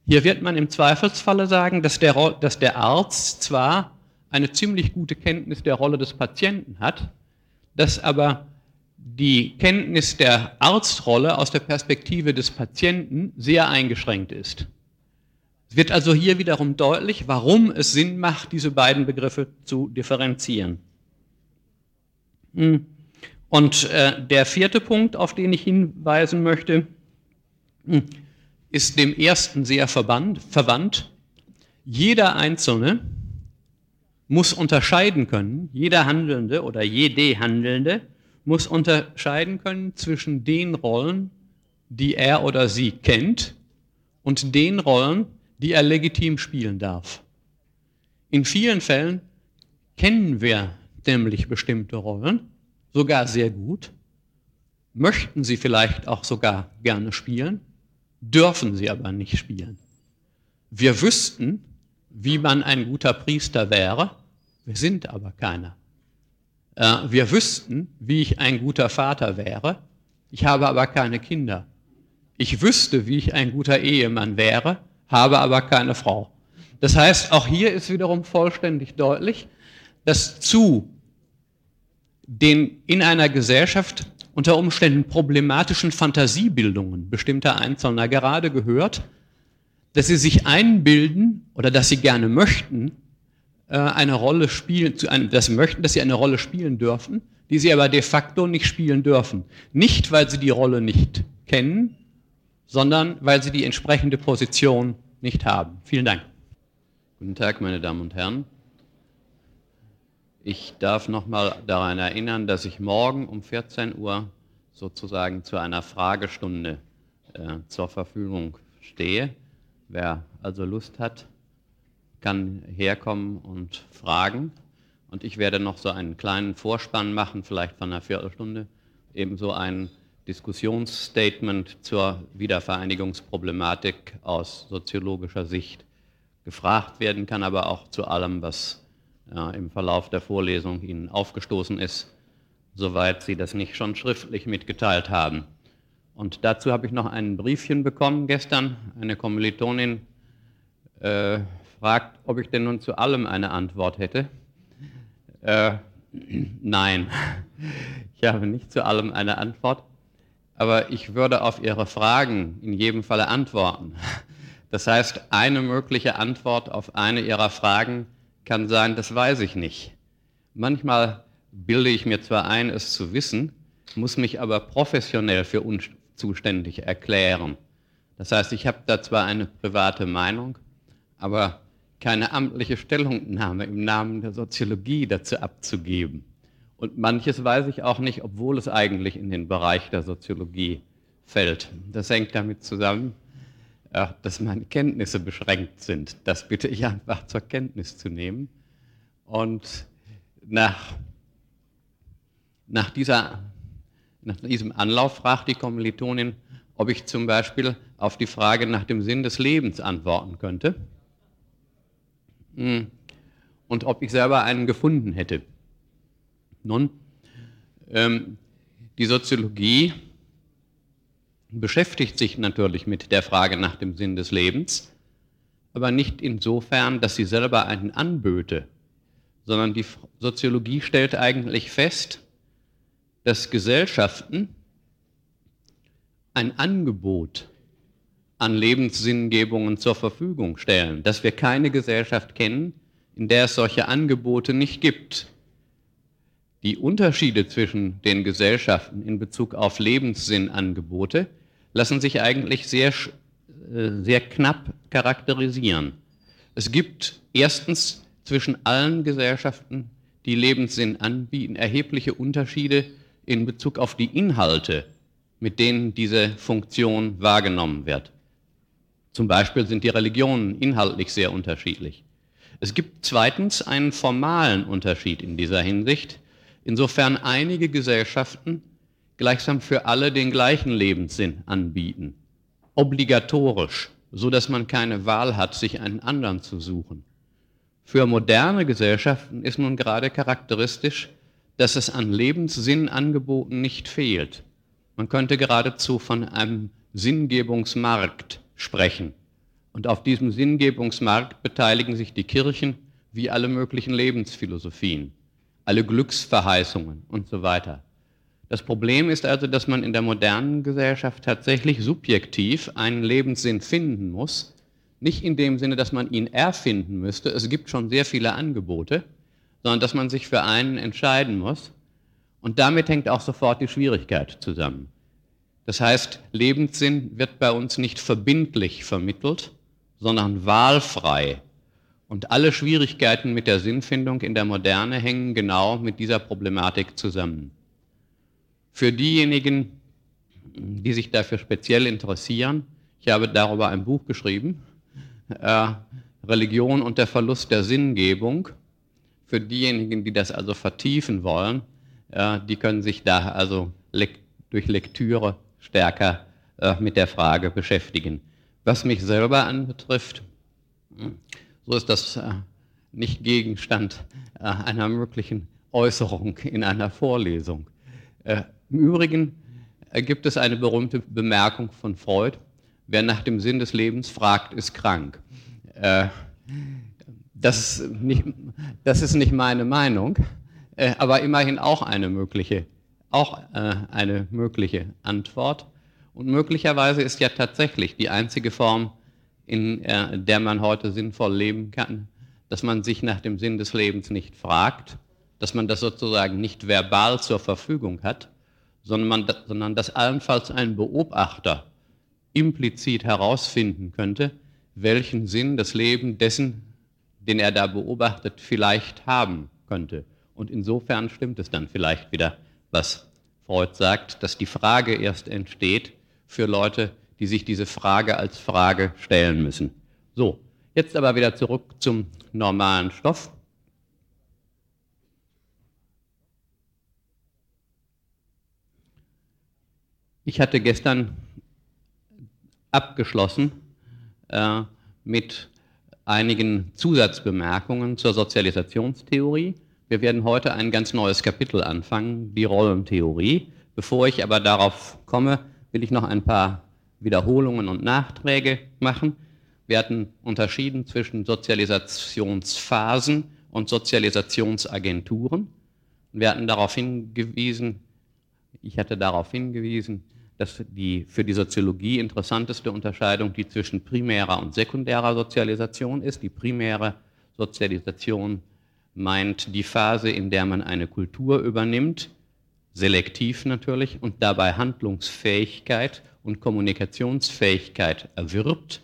Hier wird man im Zweifelsfalle sagen, dass der, dass der Arzt zwar eine ziemlich gute Kenntnis der Rolle des Patienten hat, dass aber die Kenntnis der Arztrolle aus der Perspektive des Patienten sehr eingeschränkt ist. Es wird also hier wiederum deutlich, warum es Sinn macht, diese beiden Begriffe zu differenzieren. Hm. Und äh, der vierte Punkt, auf den ich hinweisen möchte, ist dem ersten sehr verwandt. Jeder Einzelne muss unterscheiden können, jeder Handelnde oder jede Handelnde muss unterscheiden können zwischen den Rollen, die er oder sie kennt und den Rollen, die er legitim spielen darf. In vielen Fällen kennen wir nämlich bestimmte Rollen, sogar sehr gut, möchten sie vielleicht auch sogar gerne spielen, dürfen sie aber nicht spielen. Wir wüssten, wie man ein guter Priester wäre, wir sind aber keiner. Äh, wir wüssten, wie ich ein guter Vater wäre, ich habe aber keine Kinder. Ich wüsste, wie ich ein guter Ehemann wäre, habe aber keine Frau. Das heißt, auch hier ist wiederum vollständig deutlich, dass zu den in einer Gesellschaft unter Umständen problematischen Fantasiebildungen bestimmter Einzelner gerade gehört, dass sie sich einbilden oder dass sie gerne möchten, äh, eine Rolle spielen, dass sie möchten, dass sie eine Rolle spielen dürfen, die sie aber de facto nicht spielen dürfen. Nicht, weil sie die Rolle nicht kennen, sondern weil sie die entsprechende Position nicht haben. Vielen Dank. Guten Tag, meine Damen und Herren. Ich darf noch mal daran erinnern, dass ich morgen um 14 Uhr sozusagen zu einer Fragestunde äh, zur Verfügung stehe. Wer also Lust hat, kann herkommen und fragen. Und ich werde noch so einen kleinen Vorspann machen, vielleicht von einer Viertelstunde, ebenso ein Diskussionsstatement zur Wiedervereinigungsproblematik aus soziologischer Sicht gefragt werden kann, aber auch zu allem, was äh, im Verlauf der Vorlesung Ihnen aufgestoßen ist, soweit Sie das nicht schon schriftlich mitgeteilt haben. Und dazu habe ich noch ein Briefchen bekommen gestern. Eine Kommilitonin äh, fragt, ob ich denn nun zu allem eine Antwort hätte. Äh, <clears throat> nein, <laughs> ich habe nicht zu allem eine Antwort, aber ich würde auf Ihre Fragen in jedem Falle antworten. <laughs> Das heißt, eine mögliche Antwort auf eine Ihrer Fragen kann sein, das weiß ich nicht. Manchmal bilde ich mir zwar ein, es zu wissen, muss mich aber professionell für zuständig erklären. Das heißt, ich habe da zwar eine private Meinung, aber keine amtliche Stellungnahme im Namen der Soziologie dazu abzugeben. Und manches weiß ich auch nicht, obwohl es eigentlich in den Bereich der Soziologie fällt. Das hängt damit zusammen, äh, dass meine Kenntnisse beschränkt sind. Das bitte ich einfach zur Kenntnis zu nehmen. Und nach, nach, dieser, nach diesem Anlauf fragt die Kommilitonin, ob ich zum Beispiel auf die Frage nach dem Sinn des Lebens antworten könnte hm. und ob ich selber einen gefunden hätte. Nun, ähm, die Soziologie beschäftigt sich natürlich mit der Frage nach dem Sinn des Lebens, aber nicht insofern, dass sie selber einen anböte, sondern die Soziologie stellt eigentlich fest, dass Gesellschaften ein Angebot an Lebenssinngebungen zur Verfügung stellen, dass wir keine Gesellschaft kennen, in der es solche Angebote nicht gibt. Die Unterschiede zwischen den Gesellschaften in Bezug auf Lebenssinnangebote lassen sich eigentlich sehr, äh, sehr knapp charakterisieren. Es gibt erstens zwischen allen Gesellschaften, die Lebenssinn anbieten, erhebliche Unterschiede in Bezug auf die Inhalte, mit denen diese Funktion wahrgenommen wird. Zum Beispiel sind die Religionen inhaltlich sehr unterschiedlich. Es gibt zweitens einen formalen Unterschied in dieser Hinsicht, insofern einige Gesellschaften gleichsam für alle den gleichen Lebenssinn anbieten, obligatorisch, so dass man keine Wahl hat, sich einen anderen zu suchen. Für moderne Gesellschaften ist nun gerade charakteristisch, dass es an Lebenssinnangeboten nicht fehlt. Man könnte geradezu von einem Sinngebungsmarkt sprechen. Und auf diesem Sinngebungsmarkt beteiligen sich die Kirchen wie alle möglichen Lebensphilosophien, alle Glücksverheißungen und so weiter. Das Problem ist also, dass man in der modernen Gesellschaft tatsächlich subjektiv einen Lebenssinn finden muss, nicht in dem Sinne, dass man ihn erfinden müsste, es gibt schon sehr viele Angebote, sondern dass man sich für einen entscheiden muss. Und damit hängt auch sofort die Schwierigkeit zusammen. Das heißt, Lebenssinn wird bei uns nicht verbindlich vermittelt, sondern wahlfrei. Und alle Schwierigkeiten mit der Sinnfindung in der Moderne hängen genau mit dieser Problematik zusammen. Für diejenigen, die sich dafür speziell interessieren, ich habe darüber ein Buch geschrieben, äh, Religion und der Verlust der Sinngebung. Für diejenigen, die das also vertiefen wollen, äh, die können sich da also le durch Lektüre stärker äh, mit der Frage beschäftigen. Was mich selber anbetrifft, so ist das äh, nicht Gegenstand äh, einer möglichen Äußerung in einer Vorlesung. Äh, Im Übrigen äh, gibt es eine berühmte Bemerkung von Freud, wer nach dem Sinn des Lebens fragt, ist krank. Äh, das, nicht, das, ist nicht meine Meinung, aber immerhin auch eine mögliche auch äh, eine mögliche Antwort. Und möglicherweise ist ja tatsächlich die einzige Form, in äh, der man heute sinnvoll leben kann, dass man sich nach dem Sinn des Lebens nicht fragt, dass man das sozusagen nicht verbal zur Verfügung hat, sondern, man, sondern dass allenfalls ein Beobachter implizit herausfinden könnte, welchen Sinn das Leben dessen, den er da beobachtet, vielleicht haben könnte. Und insofern stimmt es dann vielleicht wieder was Freud sagt, dass die Frage erst entsteht für Leute, die sich diese Frage als Frage stellen müssen. So, jetzt aber wieder zurück zum normalen Stoff. Ich hatte gestern abgeschlossen äh, mit einigen Zusatzbemerkungen zur Sozialisationstheorie wir werden heute ein ganz neues Kapitel anfangen, die Rollentheorie. Bevor ich aber darauf komme, will ich noch ein paar Wiederholungen und Nachträge machen. Wir hatten unterschieden zwischen Sozialisationsphasen und Sozialisationsagenturen. Wir hatten darauf hingewiesen, ich hatte darauf hingewiesen, dass die für die Soziologie interessanteste Unterscheidung die zwischen primärer und sekundärer Sozialisation ist. Die primäre Sozialisation meint die Phase, in der man eine Kultur übernimmt, selektiv natürlich, und dabei Handlungsfähigkeit und Kommunikationsfähigkeit erwirbt.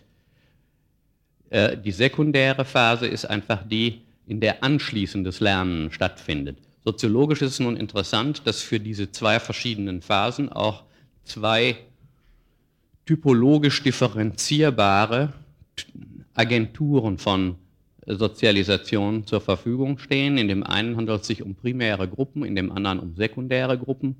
Äh, die sekundäre Phase ist einfach die, in der anschließendes Lernen stattfindet. Soziologisch ist es nun interessant, dass für diese zwei verschiedenen Phasen auch zwei typologisch differenzierbare Agenturen von Sozialisation zur Verfügung stehen. In dem einen handelt es sich um primäre Gruppen, in dem anderen um sekundäre Gruppen.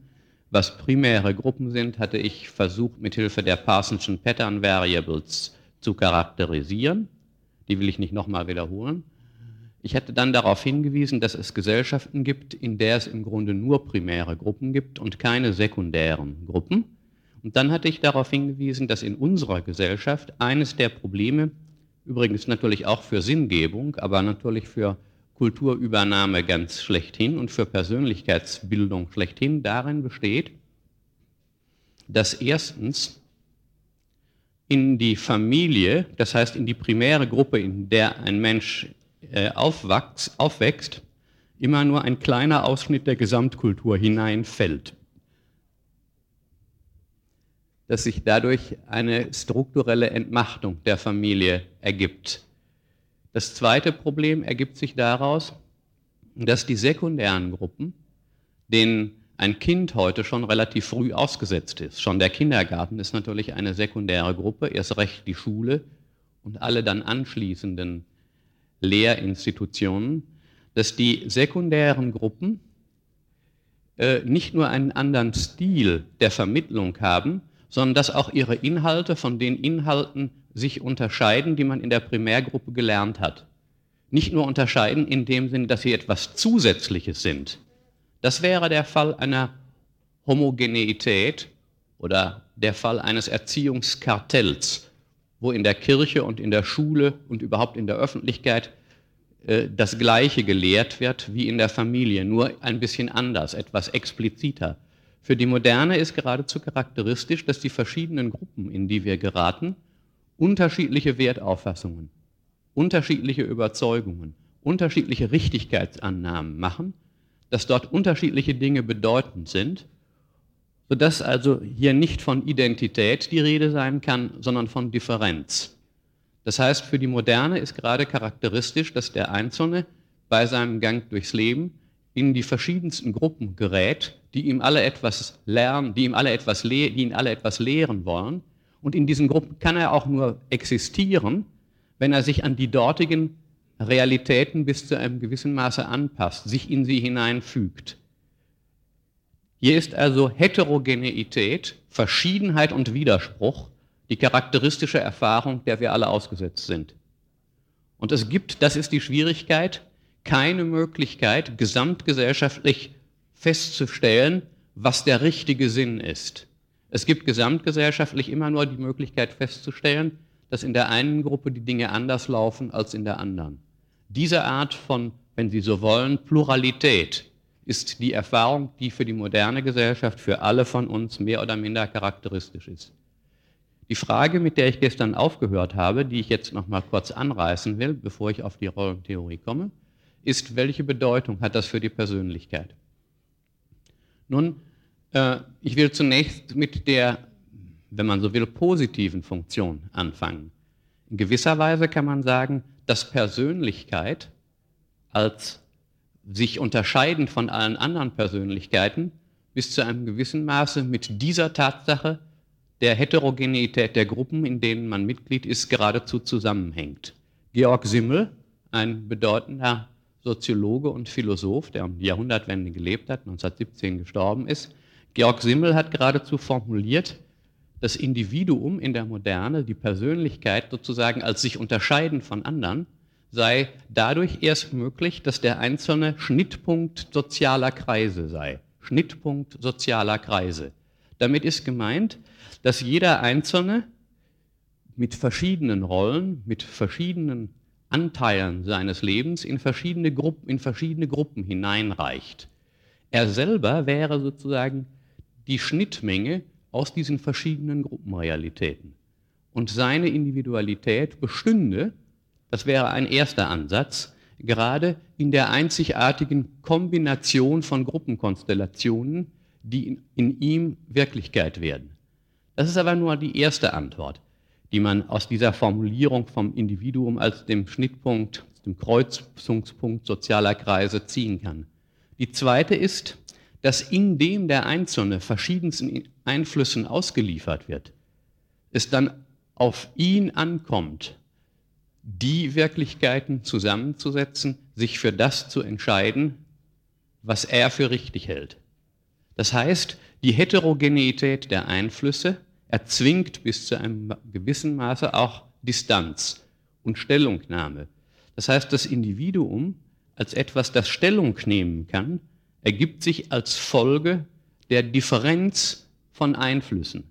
Was primäre Gruppen sind, hatte ich versucht, mithilfe der Parsonschen Pattern Variables zu charakterisieren. Die will ich nicht nochmal wiederholen. Ich hätte dann darauf hingewiesen, dass es Gesellschaften gibt, in der es im Grunde nur primäre Gruppen gibt und keine sekundären Gruppen. Und dann hatte ich darauf hingewiesen, dass in unserer Gesellschaft eines der Probleme, übrigens natürlich auch für Sinngebung, aber natürlich für Kulturübernahme ganz schlechthin und für Persönlichkeitsbildung schlechthin darin besteht, dass erstens in die Familie, das heißt in die primäre Gruppe, in der ein Mensch äh, aufwachs, aufwächst, immer nur ein kleiner Ausschnitt der Gesamtkultur hineinfällt. Dass sich dadurch eine strukturelle Entmachtung der Familie ergibt. Das zweite Problem ergibt sich daraus, dass die sekundären Gruppen, denen ein Kind heute schon relativ früh ausgesetzt ist, schon der Kindergarten ist natürlich eine sekundäre Gruppe, erst recht die Schule und alle dann anschließenden Lehrinstitutionen, dass die sekundären Gruppen äh, nicht nur einen anderen Stil der Vermittlung haben, sondern dass auch ihre Inhalte von den Inhalten sich unterscheiden, die man in der Primärgruppe gelernt hat. Nicht nur unterscheiden in dem Sinne, dass sie etwas Zusätzliches sind. Das wäre der Fall einer Homogeneität oder der Fall eines Erziehungskartells, wo in der Kirche und in der Schule und überhaupt in der Öffentlichkeit äh, das Gleiche gelehrt wird wie in der Familie, nur ein bisschen anders, etwas expliziter. Für die Moderne ist geradezu charakteristisch, dass die verschiedenen Gruppen, in die wir geraten, unterschiedliche Wertauffassungen, unterschiedliche Überzeugungen, unterschiedliche Richtigkeitsannahmen machen, dass dort unterschiedliche Dinge bedeutend sind, sodass also hier nicht von Identität die Rede sein kann, sondern von Differenz. Das heißt, für die Moderne ist gerade charakteristisch, dass der Einzelne bei seinem Gang durchs Leben in die verschiedensten Gruppen gerät, die ihm alle etwas lernen, die ihm alle etwas, die ihn alle etwas lehren wollen und in diesen Gruppen kann er auch nur existieren, wenn er sich an die dortigen Realitäten bis zu einem gewissen Maße anpasst, sich in sie hineinfügt. Hier ist also Heterogeneität, Verschiedenheit und Widerspruch die charakteristische Erfahrung, der wir alle ausgesetzt sind. Und es gibt, das ist die Schwierigkeit, keine Möglichkeit, gesamtgesellschaftlich festzustellen, was der richtige Sinn ist. Es gibt gesamtgesellschaftlich immer nur die Möglichkeit festzustellen, dass in der einen Gruppe die Dinge anders laufen als in der anderen. Diese Art von, wenn Sie so wollen, Pluralität ist die Erfahrung, die für die moderne Gesellschaft, für alle von uns mehr oder minder charakteristisch ist. Die Frage, mit der ich gestern aufgehört habe, die ich jetzt noch mal kurz anreißen will, bevor ich auf die Rollentheorie komme, ist, welche Bedeutung hat das für die Persönlichkeit? Nun, äh, ich will zunächst mit der, wenn man so will, positiven Funktion anfangen. In gewisser Weise kann man sagen, dass Persönlichkeit als sich unterscheidend von allen anderen Persönlichkeiten bis zu einem gewissen Maße mit dieser Tatsache der Heterogenität der Gruppen, in denen man Mitglied ist, geradezu zusammenhängt. Georg Simmel, ein bedeutender Soziologe und Philosoph, der um die Jahrhundertwende gelebt hat, 1917 gestorben ist, Georg Simmel hat geradezu formuliert, das Individuum in der Moderne, die Persönlichkeit sozusagen als sich unterscheiden von anderen, sei dadurch erst möglich, dass der Einzelne Schnittpunkt sozialer Kreise sei. Schnittpunkt sozialer Kreise. Damit ist gemeint, dass jeder Einzelne mit verschiedenen Rollen, mit verschiedenen Anteilen seines Lebens in verschiedene Gruppen, in verschiedene Gruppen hineinreicht. Er selber wäre sozusagen die Schnittmenge aus diesen verschiedenen Gruppenrealitäten. Und seine Individualität bestünde, das wäre ein erster Ansatz, gerade in der einzigartigen Kombination von Gruppenkonstellationen, die in, in, ihm Wirklichkeit werden. Das ist aber nur die erste Antwort, die man aus dieser Formulierung vom Individuum als dem Schnittpunkt, dem Kreuzungspunkt sozialer Kreise ziehen kann. Die zweite ist, dass indem der Einzelne verschiedensten Einflüssen ausgeliefert wird, es dann auf ihn ankommt, die Wirklichkeiten zusammenzusetzen, sich für das zu entscheiden, was er für richtig hält. Das heißt, die Heterogeneität der Einflüsse erzwingt bis zu einem gewissen Maße auch Distanz und Stellungnahme. Das heißt, das Individuum als etwas, das Stellung nehmen kann, ergibt sich als Folge der Differenz von Einflüssen.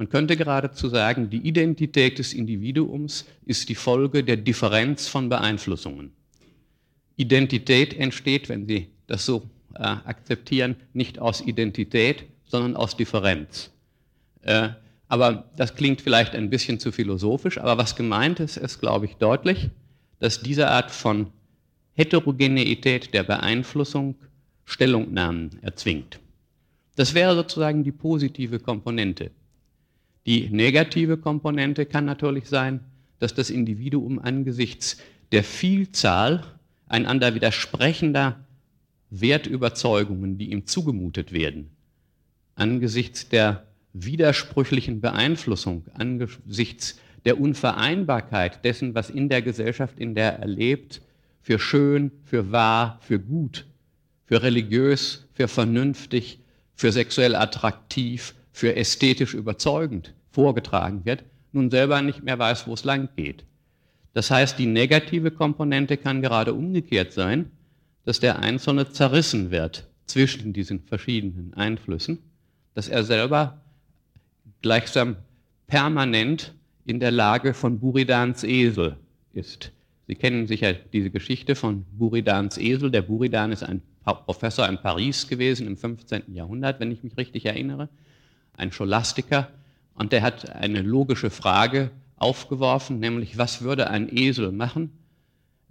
Man könnte geradezu sagen, die Identität des Individuums ist die Folge der Differenz von Beeinflussungen. Identität entsteht, wenn Sie das so äh, akzeptieren, nicht aus Identität, sondern aus Differenz. Äh, aber das klingt vielleicht ein bisschen zu philosophisch, aber was gemeint ist, ist, glaube ich, deutlich, dass diese Art von Heterogeneität der Beeinflussung Stellungnahmen erzwingt. Das wäre sozusagen die positive Komponente. Die negative Komponente kann natürlich sein, dass das Individuum angesichts der Vielzahl einander widersprechender Wertüberzeugungen, die ihm zugemutet werden, angesichts der widersprüchlichen Beeinflussung, angesichts der Unvereinbarkeit dessen, was in der Gesellschaft, in der er lebt, für schön, für wahr, für gut, für religiös, für vernünftig, für sexuell attraktiv, für ästhetisch überzeugend vorgetragen wird, nun selber nicht mehr weiß, wo es lang geht. Das heißt, die negative Komponente kann gerade umgekehrt sein, dass der Einzelne zerrissen wird zwischen diesen verschiedenen Einflüssen, dass er selber gleichsam permanent in der Lage von Buridans Esel ist. Sie kennen sicher diese Geschichte von Buridans Esel. Der Buridan ist ein Professor in Paris gewesen im 15. Jahrhundert, wenn ich mich richtig erinnere, ein Scholastiker. Und der hat eine logische Frage aufgeworfen, nämlich was würde ein Esel machen,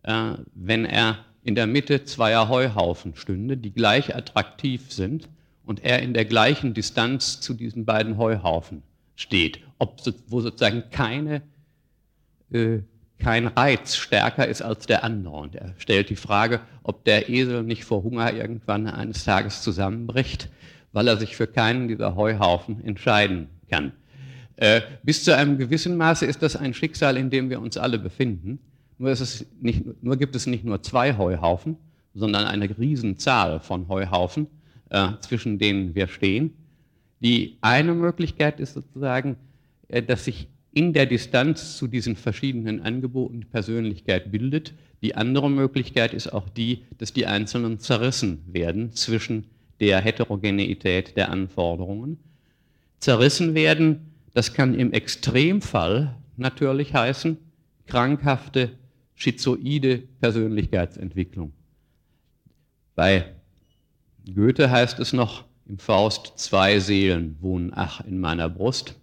äh, wenn er in der Mitte zweier Heuhaufen stünde, die gleich attraktiv sind und er in der gleichen Distanz zu diesen beiden Heuhaufen steht, ob, wo sozusagen keine, äh, kein Reiz stärker ist als der andere. Und er stellt die Frage, ob der Esel nicht vor Hunger irgendwann eines Tages zusammenbricht, weil er sich für keinen dieser Heuhaufen entscheiden kann. Äh, bis zu einem gewissen Maße ist das ein Schicksal, in dem wir uns alle befinden. Nur, nicht, nur gibt es nicht nur zwei Heuhaufen, sondern eine Riesenzahl von Heuhaufen äh, zwischen denen wir stehen. Die eine Möglichkeit ist sozusagen, äh, dass sich in der Distanz zu diesen verschiedenen Angeboten die Persönlichkeit bildet. Die andere Möglichkeit ist auch die, dass die Einzelnen zerrissen werden zwischen der Heterogeneität der Anforderungen. Zerrissen werden, das kann im Extremfall natürlich heißen, krankhafte, schizoide Persönlichkeitsentwicklung. Bei Goethe heißt es noch im Faust, zwei Seelen wohnen ach in meiner Brust.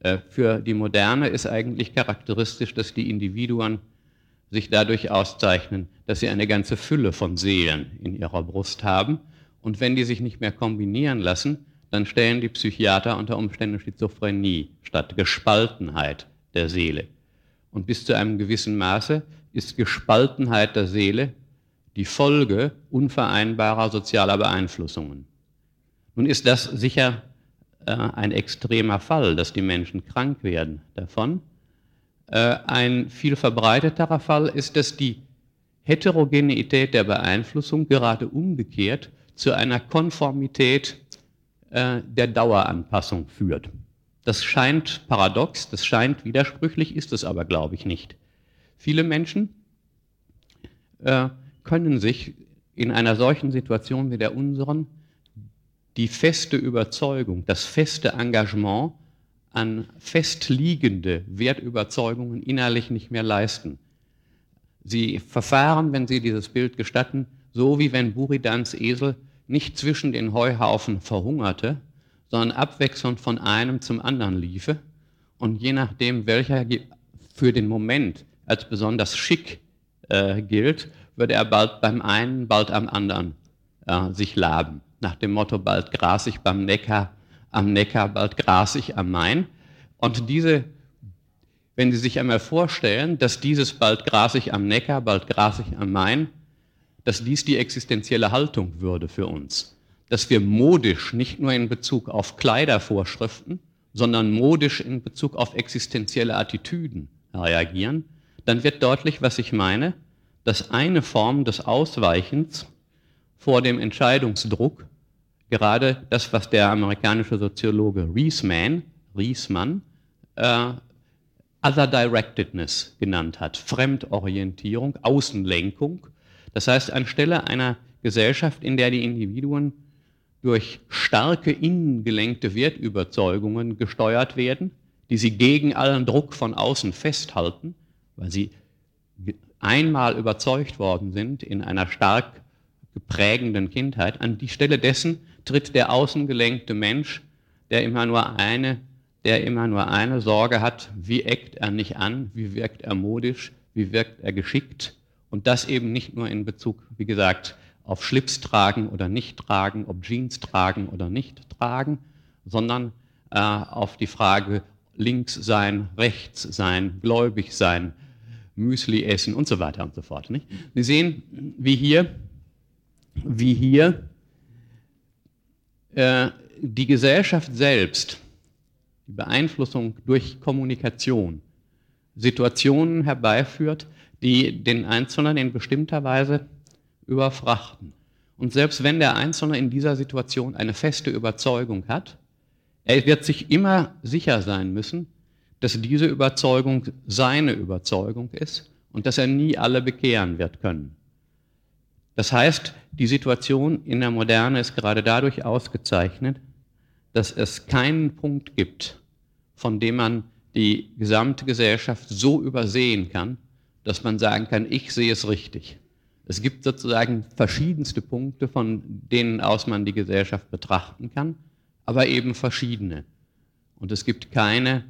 Äh, für die Moderne ist eigentlich charakteristisch, dass die Individuen sich dadurch auszeichnen, dass sie eine ganze Fülle von Seelen in ihrer Brust haben. Und wenn die sich nicht mehr kombinieren lassen, dann stellen die Psychiater unter Umständen Schizophrenie statt Gespaltenheit der Seele. Und bis zu einem gewissen Maße ist Gespaltenheit der Seele die Folge unvereinbarer sozialer Beeinflussungen. Nun ist das sicher äh, ein extremer Fall, dass die Menschen krank werden davon. Äh, ein viel verbreiteterer Fall ist, dass die Heterogeneität der Beeinflussung gerade umgekehrt zu einer Konformität äh, der Daueranpassung führt. Das scheint paradox, das scheint widersprüchlich, ist es aber, glaube ich, nicht. Viele Menschen äh, können sich in einer solchen Situation wie der unseren die feste Überzeugung, das feste Engagement an festliegende Wertüberzeugungen innerlich nicht mehr leisten. Sie verfahren, wenn Sie dieses Bild gestatten, so wie wenn Buridans Esel nicht zwischen den Heuhaufen verhungerte, sondern abwechselnd von einem zum anderen liefe und je nachdem, welcher für den Moment als besonders schick äh, gilt, würde er bald beim einen, bald am anderen äh, sich laben. Nach dem Motto, bald grasig beim Neckar, am Neckar, bald grasig am Main. Und diese, wenn Sie sich einmal vorstellen, dass dieses bald grasig am Neckar, bald grasig am Main dass dies die existenzielle Haltung würde für uns. Dass wir modisch nicht nur in Bezug auf Kleidervorschriften, sondern modisch in Bezug auf existenzielle Attitüden reagieren, dann wird deutlich, was ich meine, dass eine Form des Ausweichens vor dem Entscheidungsdruck gerade das, was der amerikanische Soziologe Riesman, Riesmann, äh, Other Directedness genannt hat, Fremdorientierung, Außenlenkung. Das heißt, anstelle einer Gesellschaft, in der die Individuen durch starke innengelenkte Wertüberzeugungen gesteuert werden, die sie gegen allen Druck von außen festhalten, weil sie einmal überzeugt worden sind in einer stark geprägenden Kindheit, an die Stelle dessen tritt der außengelenkte Mensch, der immer nur eine, der immer nur eine Sorge hat, wie eckt er nicht an, wie wirkt er modisch, wie wirkt er geschickt und das eben nicht nur in Bezug, wie gesagt, auf Schlips tragen oder nicht tragen, ob Jeans tragen oder nicht tragen, sondern äh, auf die Frage links sein, rechts sein, gläubig sein, Müsli essen und so weiter und so fort. Nicht? Sie sehen, wie hier, wie hier äh, die Gesellschaft selbst, die Beeinflussung durch Kommunikation, Situationen herbeiführt, die den Einzelnen in bestimmter Weise überfrachten. Und selbst wenn der Einzelne in dieser Situation eine feste Überzeugung hat, er wird sich immer sicher sein müssen, dass diese Überzeugung seine Überzeugung ist und dass er nie alle bekehren wird können. Das heißt, die Situation in der Moderne ist gerade dadurch ausgezeichnet, dass es keinen Punkt gibt, von dem man die gesamte Gesellschaft so übersehen kann, dass man sagen kann, ich sehe es richtig. Es gibt sozusagen verschiedenste Punkte, von denen aus man die Gesellschaft betrachten kann, aber eben verschiedene. Und es gibt keine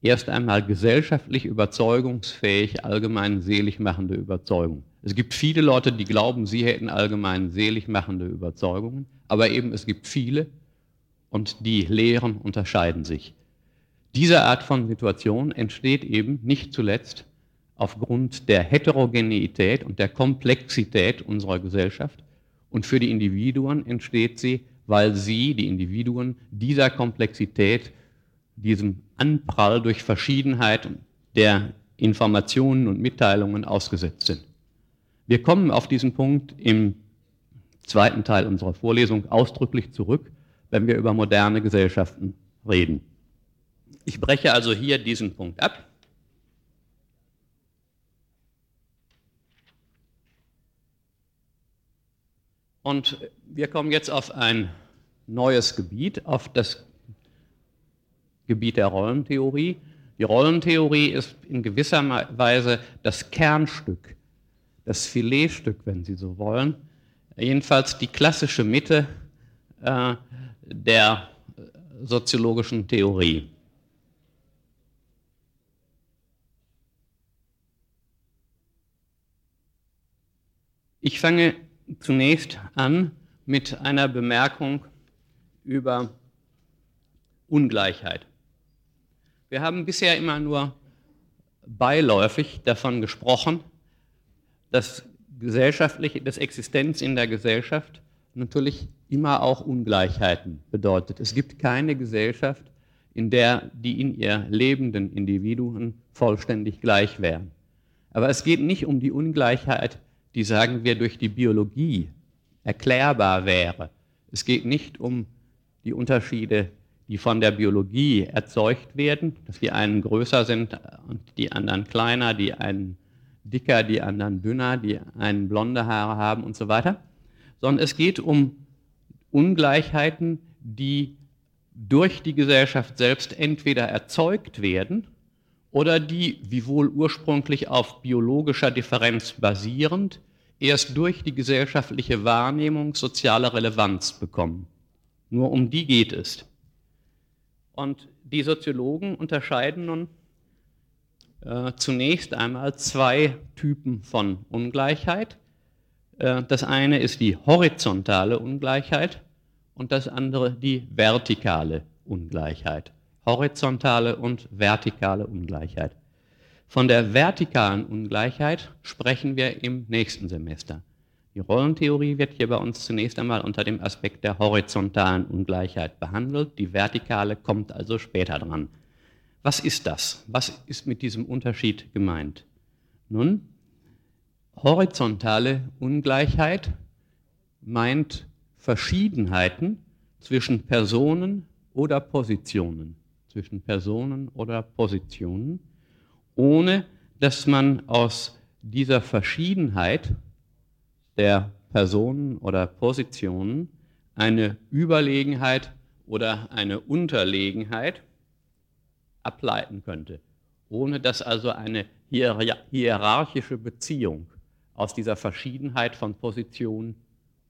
erst einmal gesellschaftlich überzeugungsfähig, allgemein selig machende Überzeugung. Es gibt viele Leute, die glauben, sie hätten allgemein selig machende Überzeugungen, aber eben es gibt viele und die Lehren unterscheiden sich. Diese Art von Situation entsteht eben nicht zuletzt aufgrund der Heterogeneität und der Komplexität unserer Gesellschaft und für die Individuen entsteht sie, weil sie, die Individuen, dieser Komplexität, diesem Anprall durch Verschiedenheit der Informationen und Mitteilungen ausgesetzt sind. Wir kommen auf diesen Punkt im zweiten Teil unserer Vorlesung ausdrücklich zurück, wenn wir über moderne Gesellschaften reden. Ich breche also hier diesen Punkt ab. Und wir kommen jetzt auf ein neues Gebiet, auf das Gebiet der Rollentheorie. Die Rollentheorie ist in gewisser Weise das Kernstück, das Filetstück, wenn Sie so wollen, jedenfalls die klassische Mitte äh, der soziologischen Theorie. Ich fange zunächst an mit einer Bemerkung über Ungleichheit. Wir haben bisher immer nur beiläufig davon gesprochen, dass gesellschaftliche, dass Existenz in der Gesellschaft natürlich immer auch Ungleichheiten bedeutet. Es gibt keine Gesellschaft, in der die in ihr lebenden Individuen vollständig gleich wären. Aber es geht nicht um die Ungleichheit die, sagen wir, durch die Biologie erklärbar wäre. Es geht nicht um die Unterschiede, die von der Biologie erzeugt werden, dass die einen größer sind und die anderen kleiner, die einen dicker, die anderen dünner, die einen blonde Haare haben und so weiter, sondern es geht um Ungleichheiten, die durch die Gesellschaft selbst entweder erzeugt werden oder die, wiewohl ursprünglich auf biologischer Differenz basierend, erst durch die gesellschaftliche Wahrnehmung soziale Relevanz bekommen. Nur um die geht es. Und die Soziologen unterscheiden nun äh, zunächst einmal zwei Typen von Ungleichheit. Äh, das eine ist die horizontale Ungleichheit und das andere die vertikale Ungleichheit horizontale und vertikale Ungleichheit. Von der vertikalen Ungleichheit sprechen wir im nächsten Semester. Die Rollentheorie wird hier bei uns zunächst einmal unter dem Aspekt der horizontalen Ungleichheit behandelt. Die vertikale kommt also später dran. Was ist das? Was ist mit diesem Unterschied gemeint? Nun, horizontale Ungleichheit meint Verschiedenheiten zwischen Personen oder Positionen, zwischen Personen oder Positionen, ohne dass man aus dieser Verschiedenheit der Personen oder Positionen eine Überlegenheit oder eine Unterlegenheit ableiten könnte, ohne dass also eine hierarchische Beziehung aus dieser Verschiedenheit von Position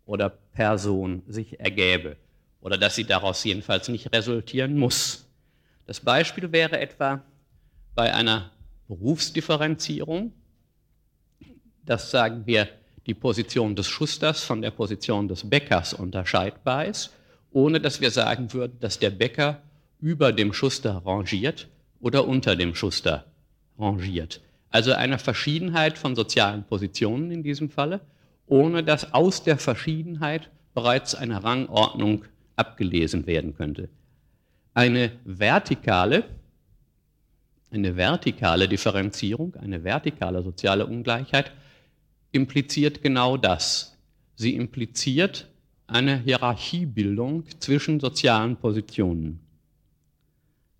oder Person sich ergäbe oder dass sie daraus jedenfalls nicht resultieren muss. Das Beispiel wäre etwa bei einer Berufsdifferenzierung, dass sagen wir die Position des Schusters von der Position des Bäckers unterscheidbar ist, ohne dass wir sagen würden, dass der Bäcker über dem Schuster rangiert oder unter dem Schuster rangiert. Also eine Verschiedenheit von sozialen Positionen in diesem Falle, ohne dass aus der Verschiedenheit bereits eine Rangordnung abgelesen werden könnte. Eine vertikale, eine vertikale Differenzierung, eine vertikale soziale Ungleichheit impliziert genau das. Sie impliziert eine Hierarchiebildung zwischen sozialen Positionen.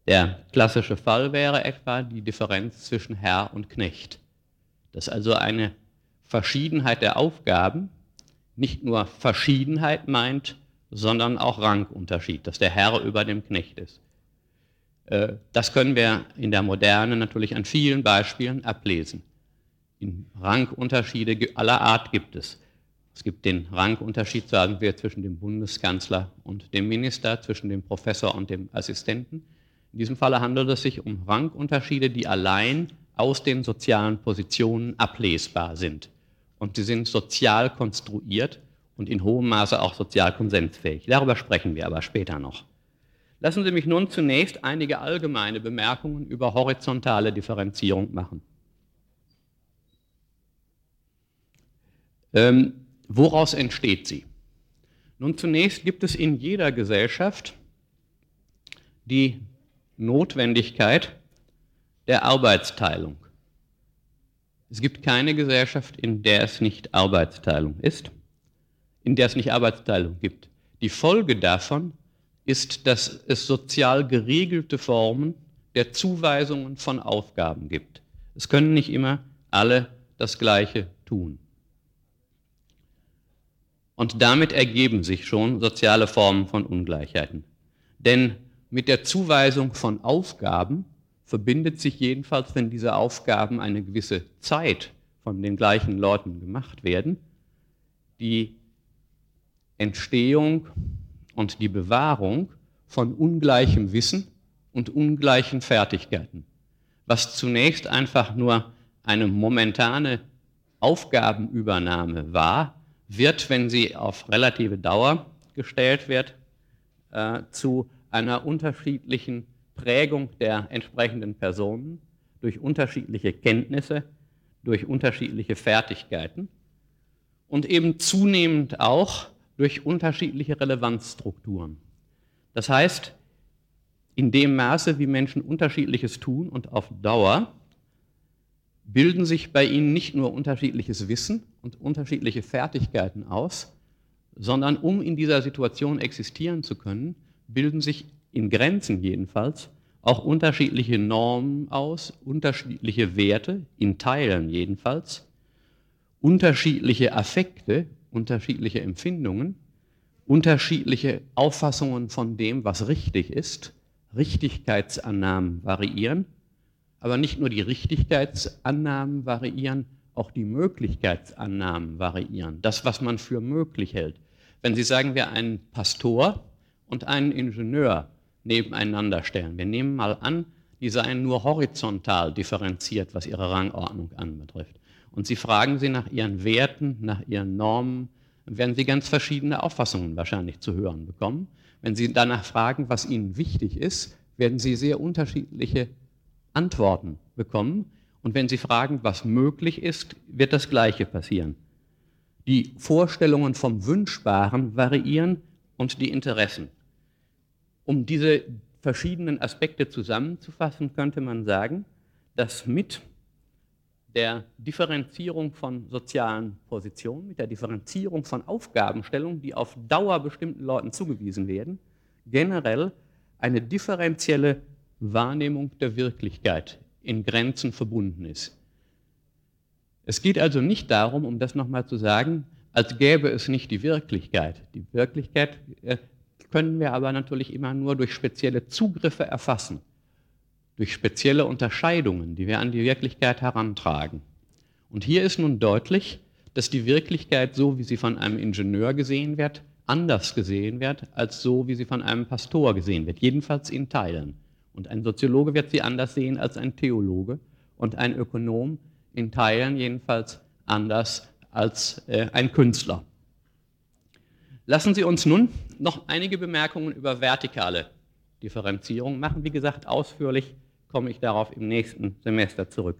Der klassische Fall wäre etwa die Differenz zwischen Herr und Knecht. Dass also eine Verschiedenheit der Aufgaben nicht nur Verschiedenheit meint, sondern auch Rangunterschied, dass der Herr über dem Knecht ist. Äh, das können wir in der Moderne natürlich an vielen Beispielen ablesen. Rangunterschiede aller Art gibt es. Es gibt den Rangunterschied, sagen wir, zwischen dem Bundeskanzler und dem Minister, zwischen dem Professor und dem Assistenten. In diesem Falle handelt es sich um Rangunterschiede, die allein aus den sozialen Positionen ablesbar sind. Und sie sind sozial konstruiert und in hohem Maße auch sozial konsensfähig. Darüber sprechen wir aber später noch. Lassen Sie mich nun zunächst einige allgemeine Bemerkungen über horizontale Differenzierung machen. Ähm, woraus entsteht sie? Nun, zunächst gibt es in jeder Gesellschaft die Notwendigkeit der Arbeitsteilung. Es gibt keine Gesellschaft, in der es nicht Arbeitsteilung ist, in der es nicht Arbeitsteilung gibt. Die Folge davon ist, dass es sozial geregelte Formen der Zuweisungen von Aufgaben gibt. Es können nicht immer alle das Gleiche tun. Und damit ergeben sich schon soziale Formen von Ungleichheiten. Denn mit der Zuweisung von Aufgaben verbindet sich jedenfalls, wenn diese Aufgaben eine gewisse Zeit von den gleichen Leuten gemacht werden, die Entstehung und die Bewahrung von ungleichem Wissen und ungleichen Fertigkeiten, was zunächst einfach nur eine momentane Aufgabenübernahme war, wird, wenn sie auf relative Dauer gestellt wird, äh, zu einer unterschiedlichen Prägung der entsprechenden Personen durch unterschiedliche Kenntnisse, durch unterschiedliche Fertigkeiten und eben zunehmend auch durch unterschiedliche Relevanzstrukturen. Das heißt, in dem Maße, wie Menschen unterschiedliches tun und auf Dauer, bilden sich bei ihnen nicht nur unterschiedliches Wissen und unterschiedliche Fertigkeiten aus, sondern um in dieser Situation existieren zu können, bilden sich in Grenzen jedenfalls auch unterschiedliche Normen aus, unterschiedliche Werte, in Teilen jedenfalls, unterschiedliche Affekte, unterschiedliche Empfindungen, unterschiedliche Auffassungen von dem, was richtig ist, Richtigkeitsannahmen variieren aber nicht nur die Richtigkeitsannahmen variieren, auch die Möglichkeitsannahmen variieren. Das, was man für möglich hält. Wenn Sie sagen, wir einen Pastor und einen Ingenieur nebeneinander stellen, wir nehmen mal an, die seien nur horizontal differenziert, was ihre Rangordnung anbetrifft. Und Sie fragen sie nach ihren Werten, nach ihren Normen, dann werden Sie ganz verschiedene Auffassungen wahrscheinlich zu hören bekommen. Wenn Sie danach fragen, was Ihnen wichtig ist, werden Sie sehr unterschiedliche Antworten bekommen. Und wenn Sie fragen, was möglich ist, wird das Gleiche passieren. Die Vorstellungen vom Wünschbaren variieren und die Interessen. Um diese verschiedenen Aspekte zusammenzufassen, könnte man sagen, dass mit der Differenzierung von sozialen Positionen, mit der Differenzierung von Aufgabenstellungen, die auf Dauer bestimmten Leuten zugewiesen werden, generell eine differenzielle Wahrnehmung der Wirklichkeit in Grenzen verbunden ist. Es geht also nicht darum, um das nochmal zu sagen, als gäbe es nicht die Wirklichkeit. Die Wirklichkeit äh, können wir aber natürlich immer nur durch spezielle Zugriffe erfassen durch spezielle Unterscheidungen, die wir an die Wirklichkeit herantragen. Und hier ist nun deutlich, dass die Wirklichkeit, so wie sie von einem Ingenieur gesehen wird, anders gesehen wird, als so wie sie von einem Pastor gesehen wird, jedenfalls in Teilen. Und ein Soziologe wird sie anders sehen als ein Theologe und ein Ökonom in Teilen jedenfalls anders als äh, ein Künstler. Lassen Sie uns nun noch einige Bemerkungen über vertikale Differenzierung machen. Wie gesagt, ausführlich komme ich darauf im nächsten Semester zurück.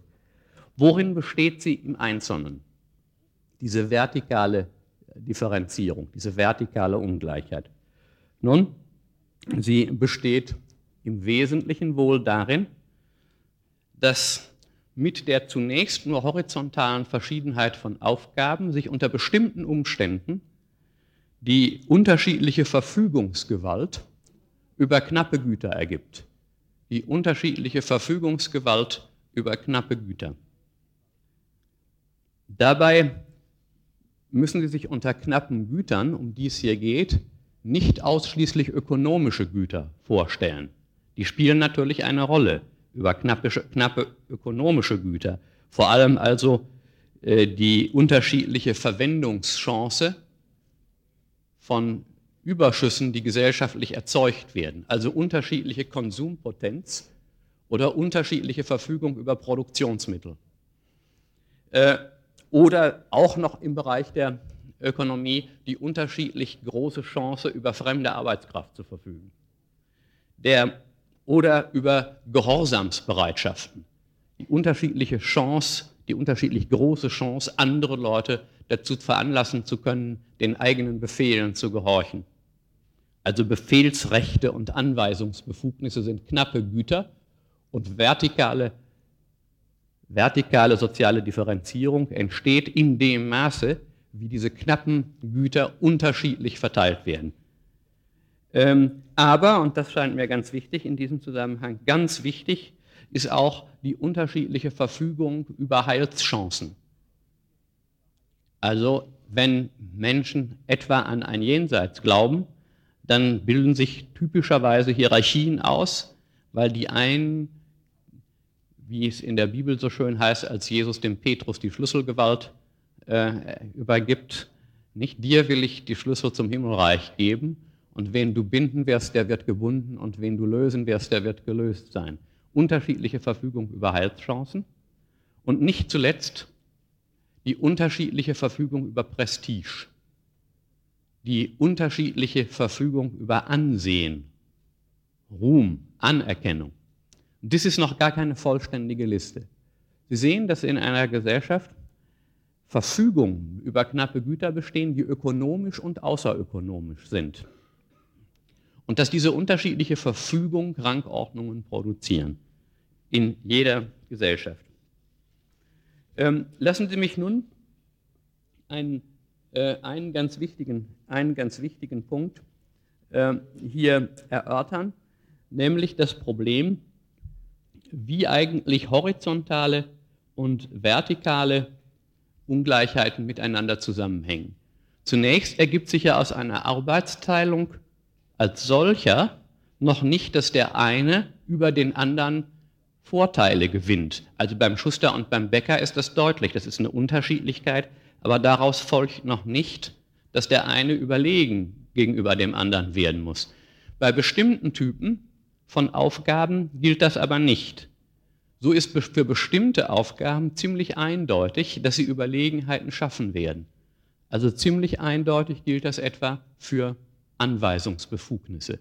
Worin besteht sie im Einzelnen? Diese vertikale Differenzierung, diese vertikale Ungleichheit. Nun, sie besteht im Wesentlichen wohl darin, dass mit der zunächst nur horizontalen Verschiedenheit von Aufgaben sich unter bestimmten Umständen die unterschiedliche Verfügungsgewalt über knappe Güter ergibt die unterschiedliche Verfügungsgewalt über knappe Güter. Dabei müssen Sie sich unter knappen Gütern, um die es hier geht, nicht ausschließlich ökonomische Güter vorstellen. Die spielen natürlich eine Rolle über knappe, knappe ökonomische Güter, vor allem also äh, die unterschiedliche Verwendungschance von Überschüssen, die gesellschaftlich erzeugt werden, also unterschiedliche Konsumpotenz oder unterschiedliche Verfügung über Produktionsmittel. Äh, oder auch noch im Bereich der Ökonomie die unterschiedlich große Chance, über fremde Arbeitskraft zu verfügen. Der, oder über Gehorsamsbereitschaften. Die unterschiedliche Chance, die unterschiedlich große Chance, andere Leute dazu veranlassen zu können, den eigenen Befehlen zu gehorchen. Also Befehlsrechte und Anweisungsbefugnisse sind knappe Güter und vertikale, vertikale soziale Differenzierung entsteht in dem Maße, wie diese knappen Güter unterschiedlich verteilt werden. Ähm, aber, und das scheint mir ganz wichtig in diesem Zusammenhang, ganz wichtig ist auch die unterschiedliche Verfügung über Heilschancen. Also wenn Menschen etwa an ein Jenseits glauben, dann bilden sich typischerweise Hierarchien aus, weil die einen, wie es in der Bibel so schön heißt, als Jesus dem Petrus die Schlüsselgewalt äh, übergibt, nicht dir will ich die Schlüssel zum Himmelreich geben und wen du binden wirst, der wird gebunden und wen du lösen wirst, der wird gelöst sein. Unterschiedliche Verfügung über Heilschancen und nicht zuletzt die unterschiedliche Verfügung über Prestige die unterschiedliche Verfügung über Ansehen, Ruhm, Anerkennung. Und das ist noch gar keine vollständige Liste. Sie sehen, dass in einer Gesellschaft Verfügungen über knappe Güter bestehen, die ökonomisch und außerökonomisch sind. Und dass diese unterschiedliche Verfügung Rangordnungen produzieren in jeder Gesellschaft. Ähm, lassen Sie mich nun einen äh, einen, ganz wichtigen, einen ganz wichtigen Punkt äh, hier erörtern, nämlich das Problem, wie eigentlich horizontale und vertikale Ungleichheiten miteinander zusammenhängen. Zunächst ergibt sich ja aus einer Arbeitsteilung als solcher noch nicht, dass der eine über den anderen Vorteile gewinnt. Also beim Schuster und beim Bäcker ist das deutlich. Das ist eine Unterschiedlichkeit, aber daraus folgt noch nicht, dass der eine überlegen gegenüber dem anderen werden muss. Bei bestimmten Typen von Aufgaben gilt das aber nicht. So ist für bestimmte Aufgaben ziemlich eindeutig, dass sie Überlegenheiten schaffen werden. Also ziemlich eindeutig gilt das etwa für Anweisungsbefugnisse.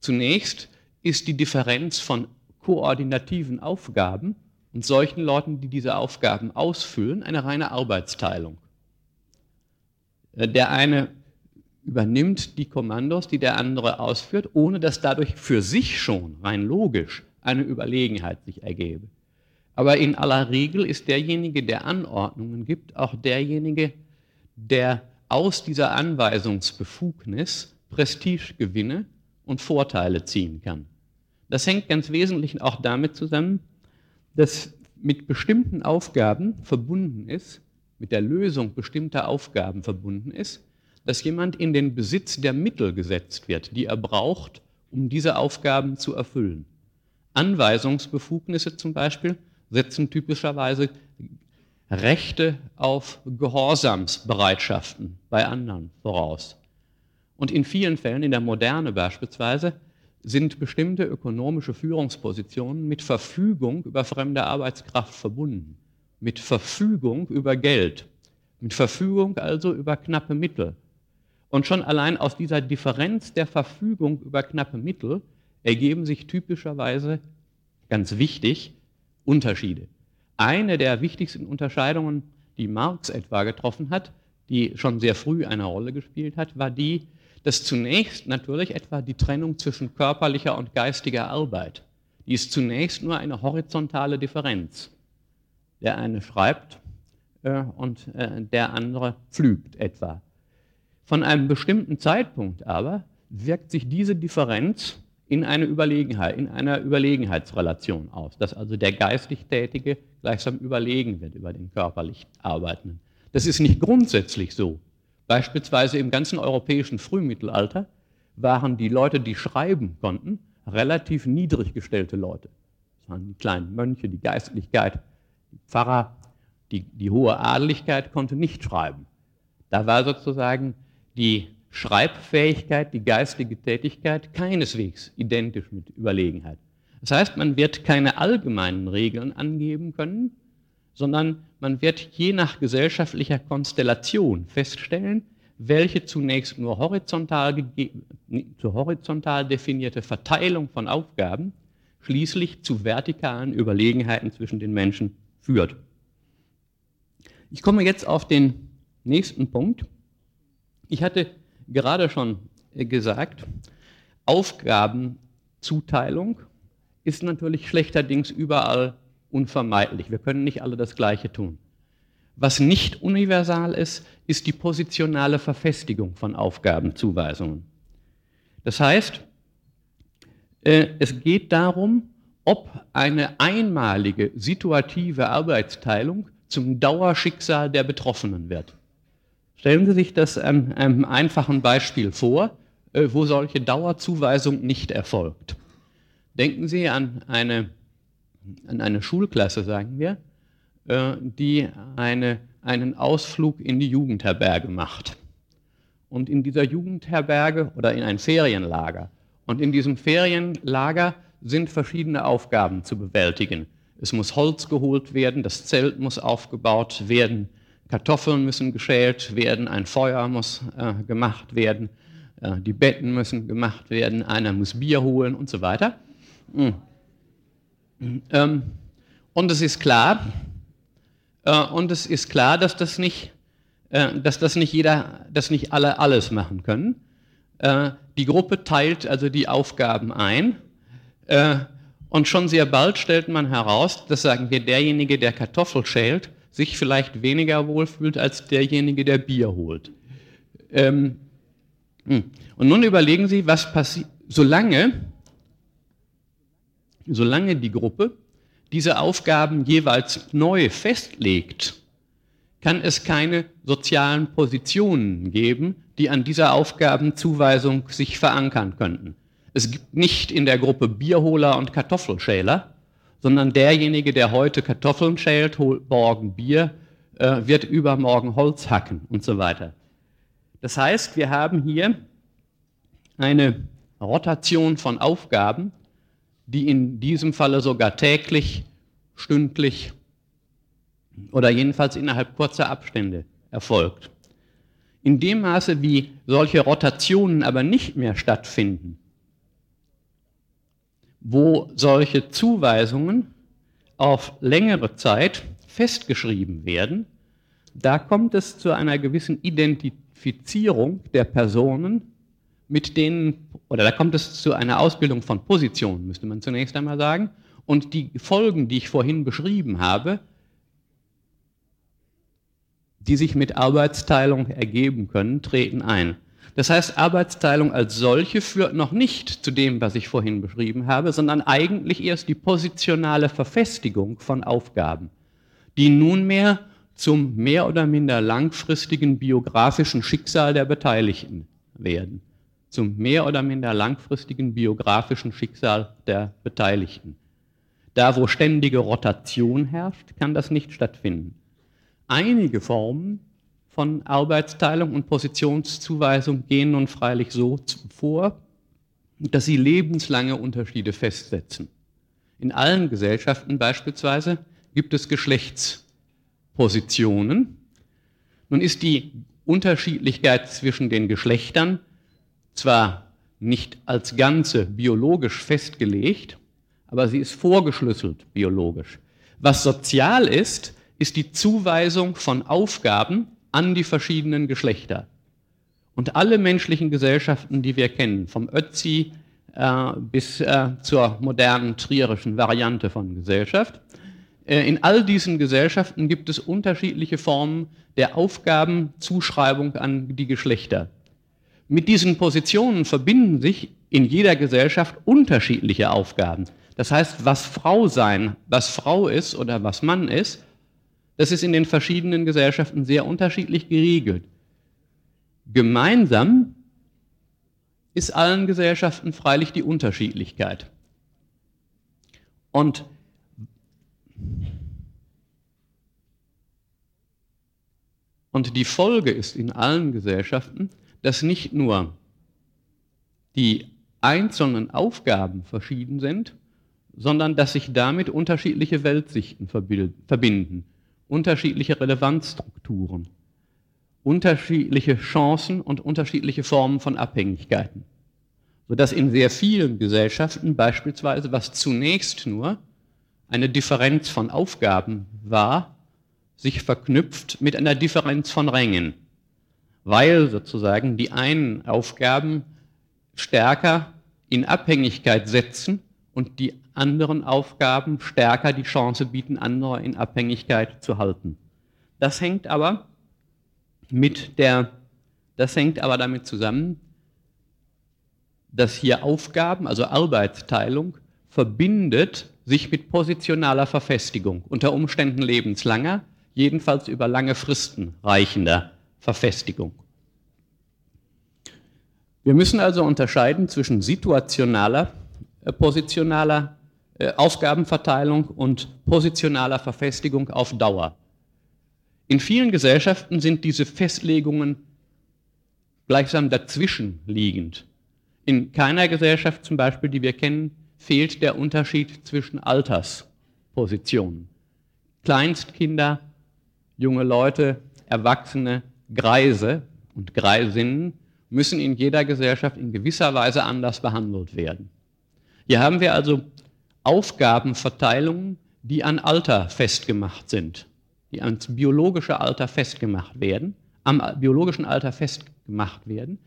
Zunächst ist die Differenz von koordinativen Aufgaben und solchen Leuten, die diese Aufgaben ausfüllen, eine reine Arbeitsteilung. Äh, der eine übernimmt die Kommandos, die der andere ausführt, ohne dass dadurch für sich schon rein logisch eine Überlegenheit sich ergebe. Aber in aller Regel ist derjenige, der Anordnungen gibt, auch derjenige, der aus dieser Anweisungsbefugnis Prestigegewinne und Vorteile ziehen kann. Das hängt ganz wesentlich auch damit zusammen, dass mit bestimmten Aufgaben verbunden ist, mit der Lösung bestimmter Aufgaben verbunden ist, dass jemand in den Besitz der Mittel gesetzt wird, die er braucht, um diese Aufgaben zu erfüllen. Anweisungsbefugnisse zum Beispiel setzen typischerweise Rechte auf Gehorsamsbereitschaften bei anderen voraus. Und in vielen Fällen, in der Moderne beispielsweise, sind bestimmte ökonomische Führungspositionen mit Verfügung über fremde Arbeitskraft verbunden, mit Verfügung über Geld, mit Verfügung also über knappe Mittel. Und schon allein aus dieser Differenz der Verfügung über knappe Mittel ergeben sich typischerweise, ganz wichtig, Unterschiede. Eine der wichtigsten Unterscheidungen, die Marx etwa getroffen hat, die schon sehr früh eine Rolle gespielt hat, war die, dass zunächst natürlich etwa die Trennung zwischen körperlicher und geistiger Arbeit, die ist zunächst nur eine horizontale Differenz. Der eine schreibt äh, und äh, der andere pflügt etwa. Von einem bestimmten Zeitpunkt aber wirkt sich diese Differenz in eine Überlegenheit, in einer Überlegenheitsrelation aus, dass also der geistig Tätige gleichsam überlegen wird über den körperlich Arbeitenden. Das ist nicht grundsätzlich so. Beispielsweise im ganzen europäischen Frühmittelalter waren die Leute, die schreiben konnten, relativ niedrig gestellte Leute. Das waren die kleinen Mönche, die Geistlichkeit, die Pfarrer, die, die hohe Adeligkeit konnte nicht schreiben. Da war sozusagen die Schreibfähigkeit, die geistige Tätigkeit keineswegs identisch mit Überlegenheit. Das heißt, man wird keine allgemeinen Regeln angeben können, sondern man wird je nach gesellschaftlicher Konstellation feststellen, welche zunächst nur horizontal, zu horizontal definierte Verteilung von Aufgaben schließlich zu vertikalen Überlegenheiten zwischen den Menschen führt. Ich komme jetzt auf den nächsten Punkt. Ich hatte gerade schon gesagt, Aufgabenzuteilung ist natürlich schlechterdings überall unvermeidlich. Wir können nicht alle das Gleiche tun. Was nicht universal ist, ist die positionale Verfestigung von Aufgabenzuweisungen. Das heißt, äh, es geht darum, ob eine einmalige situative Arbeitsteilung zum Dauerschicksal der Betroffenen wird. Stellen Sie sich das an einem einfachen Beispiel vor, äh, wo solche Dauerzuweisung nicht erfolgt. Denken Sie an eine, an eine Schulklasse, sagen wir, äh, die eine, einen Ausflug in die Jugendherberge macht. Und in dieser Jugendherberge oder in ein Ferienlager. Und in diesem Ferienlager sind verschiedene Aufgaben zu bewältigen. Es muss Holz geholt werden, das Zelt muss aufgebaut werden, Kartoffeln müssen geschält werden, ein Feuer muss äh, gemacht werden, äh, die Betten müssen gemacht werden, einer muss Bier holen und so weiter. Mhm. Ähm, und es ist klar, äh, und es ist klar, dass das nicht, äh, dass das nicht jeder, dass nicht alle alles machen können. Äh, die Gruppe teilt also die Aufgaben ein. Äh, und schon sehr bald stellt man heraus, dass sagen wir, derjenige, der Kartoffel schält, sich vielleicht weniger wohlfühlt als derjenige, der Bier holt. Ähm, hm. und nun überlegen Sie, was passiert, solange, solange die Gruppe diese Aufgaben jeweils neu festlegt, kann es keine sozialen Positionen geben, die an dieser Aufgabenzuweisung sich verankern könnten. Es gibt nicht in der Gruppe Bierholer und Kartoffelschäler, sondern derjenige, der heute Kartoffeln schält, holt morgen Bier, äh, wird übermorgen Holz hacken und so weiter. Das heißt, wir haben hier eine Rotation von Aufgaben, die in diesem Falle sogar täglich, stündlich oder jedenfalls innerhalb kurzer Abstände erfolgt. In dem Maße, wie solche Rotationen aber nicht mehr stattfinden, wo solche Zuweisungen auf längere Zeit festgeschrieben werden, da kommt es zu einer gewissen Identifizierung der Personen mit denen, oder da kommt es zu einer Ausbildung von Positionen, müsste man zunächst einmal sagen. Und die Folgen, die ich vorhin beschrieben habe, die sich mit Arbeitsteilung ergeben können, treten ein. Das heißt, Arbeitsteilung als solche führt noch nicht zu dem, was ich vorhin beschrieben habe, sondern eigentlich erst die positionale Verfestigung von Aufgaben, die nunmehr zum mehr oder minder langfristigen biografischen Schicksal der Beteiligten werden. Zum mehr oder minder langfristigen biografischen Schicksal der Beteiligten. Da, wo ständige Rotation herrscht, kann das nicht stattfinden. Einige Formen von Arbeitsteilung und Positionszuweisung gehen nun freilich so vor, dass sie lebenslange Unterschiede festsetzen. In allen Gesellschaften beispielsweise gibt es Geschlechtspositionen. Nun ist die Unterschiedlichkeit zwischen den Geschlechtern zwar nicht als Ganze biologisch festgelegt, aber sie ist vorgeschlüsselt biologisch. Was sozial ist, ist die Zuweisung von Aufgaben an die verschiedenen Geschlechter. Und alle menschlichen Gesellschaften, die wir kennen, vom Ötzi äh, bis äh, zur modernen trierischen Variante von Gesellschaft, äh, in all diesen Gesellschaften gibt es unterschiedliche Formen der Aufgabenzuschreibung an die Geschlechter. Mit diesen Positionen verbinden sich in jeder Gesellschaft unterschiedliche Aufgaben. Das heißt, was Frau sein, was Frau ist oder was Mann ist, das ist in den verschiedenen Gesellschaften sehr unterschiedlich geregelt. Gemeinsam ist allen Gesellschaften freilich die Unterschiedlichkeit. Und Und die Folge ist in allen Gesellschaften, dass nicht nur die einzelnen Aufgaben verschieden sind, sondern dass sich damit unterschiedliche Weltsichten verbinden unterschiedliche Relevanzstrukturen, unterschiedliche Chancen und unterschiedliche Formen von Abhängigkeiten. Sodass in sehr vielen Gesellschaften beispielsweise, was zunächst nur eine Differenz von Aufgaben war, sich verknüpft mit einer Differenz von Rängen, weil sozusagen die einen Aufgaben stärker in Abhängigkeit setzen und die anderen Aufgaben stärker die Chance bieten, andere in Abhängigkeit zu halten. Das hängt aber mit der, das hängt aber damit zusammen, dass hier Aufgaben, also Arbeitsteilung, verbindet sich mit positionaler Verfestigung, unter Umständen lebenslanger, jedenfalls über lange Fristen reichender Verfestigung. Wir müssen also unterscheiden zwischen situationaler, äh, positionaler Aufgabenverteilung und positionaler Verfestigung auf Dauer. In vielen Gesellschaften sind diese Festlegungen gleichsam dazwischen liegend. In keiner Gesellschaft zum Beispiel, die wir kennen, fehlt der Unterschied zwischen Alterspositionen. Kleinstkinder, junge Leute, Erwachsene, Greise und Greisinnen müssen in jeder Gesellschaft in gewisser Weise anders behandelt werden. Hier haben wir also Aufgabenverteilungen, die an Alter festgemacht sind, die ans biologische Alter festgemacht werden, am biologischen Alter festgemacht werden.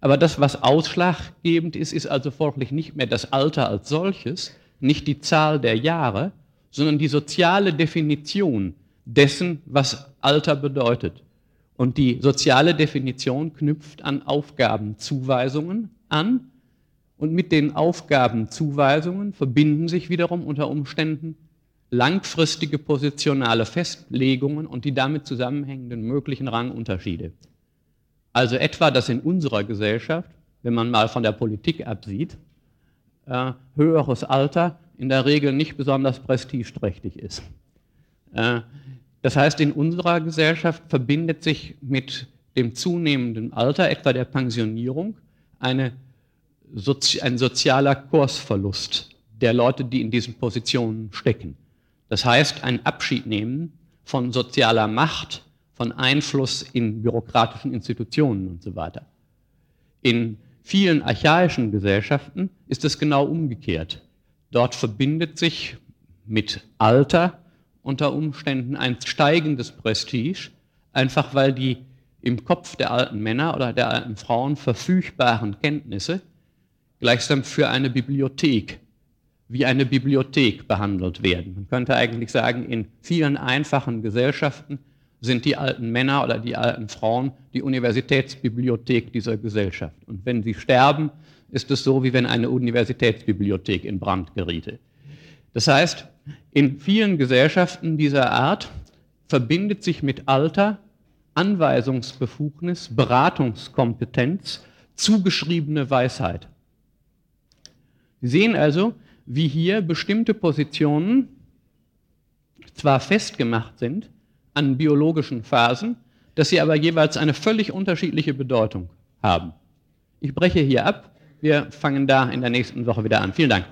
Aber das, was ausschlaggebend ist, ist also folglich nicht mehr das Alter als solches, nicht die Zahl der Jahre, sondern die soziale Definition dessen, was Alter bedeutet. Und die soziale Definition knüpft an Aufgabenzuweisungen an, und mit den Aufgabenzuweisungen verbinden sich wiederum unter Umständen langfristige positionale Festlegungen und die damit zusammenhängenden möglichen Rangunterschiede. Also etwa, dass in unserer Gesellschaft, wenn man mal von der Politik absieht, äh, höheres Alter in der Regel nicht besonders prestigeträchtig ist. Äh, das heißt, in unserer Gesellschaft verbindet sich mit dem zunehmenden Alter, etwa der Pensionierung, eine sozi ein sozialer Kursverlust der Leute, die in diesen Positionen stecken. Das heißt, ein Abschied nehmen von sozialer Macht, von Einfluss in bürokratischen Institutionen und so weiter. In vielen archaischen Gesellschaften ist es genau umgekehrt. Dort verbindet sich mit Alter unter Umständen ein steigendes Prestige, einfach weil die im Kopf der alten Männer oder der alten Frauen verfügbaren Kenntnisse gleichsam für eine Bibliothek, wie eine Bibliothek behandelt werden. Man könnte eigentlich sagen, in vielen einfachen Gesellschaften sind die alten Männer oder die alten Frauen die Universitätsbibliothek dieser Gesellschaft. Und wenn sie sterben, ist es so, wie wenn eine Universitätsbibliothek in Brand geriete. Das heißt, in vielen Gesellschaften dieser Art verbindet sich mit Alter Anweisungsbefugnis, Beratungskompetenz, zugeschriebene Weisheit. Sie sehen also, wie hier bestimmte Positionen zwar festgemacht sind an biologischen Phasen, dass sie aber jeweils eine völlig unterschiedliche Bedeutung haben. Ich breche hier ab. Wir fangen da in der nächsten Woche wieder an. Vielen Dank.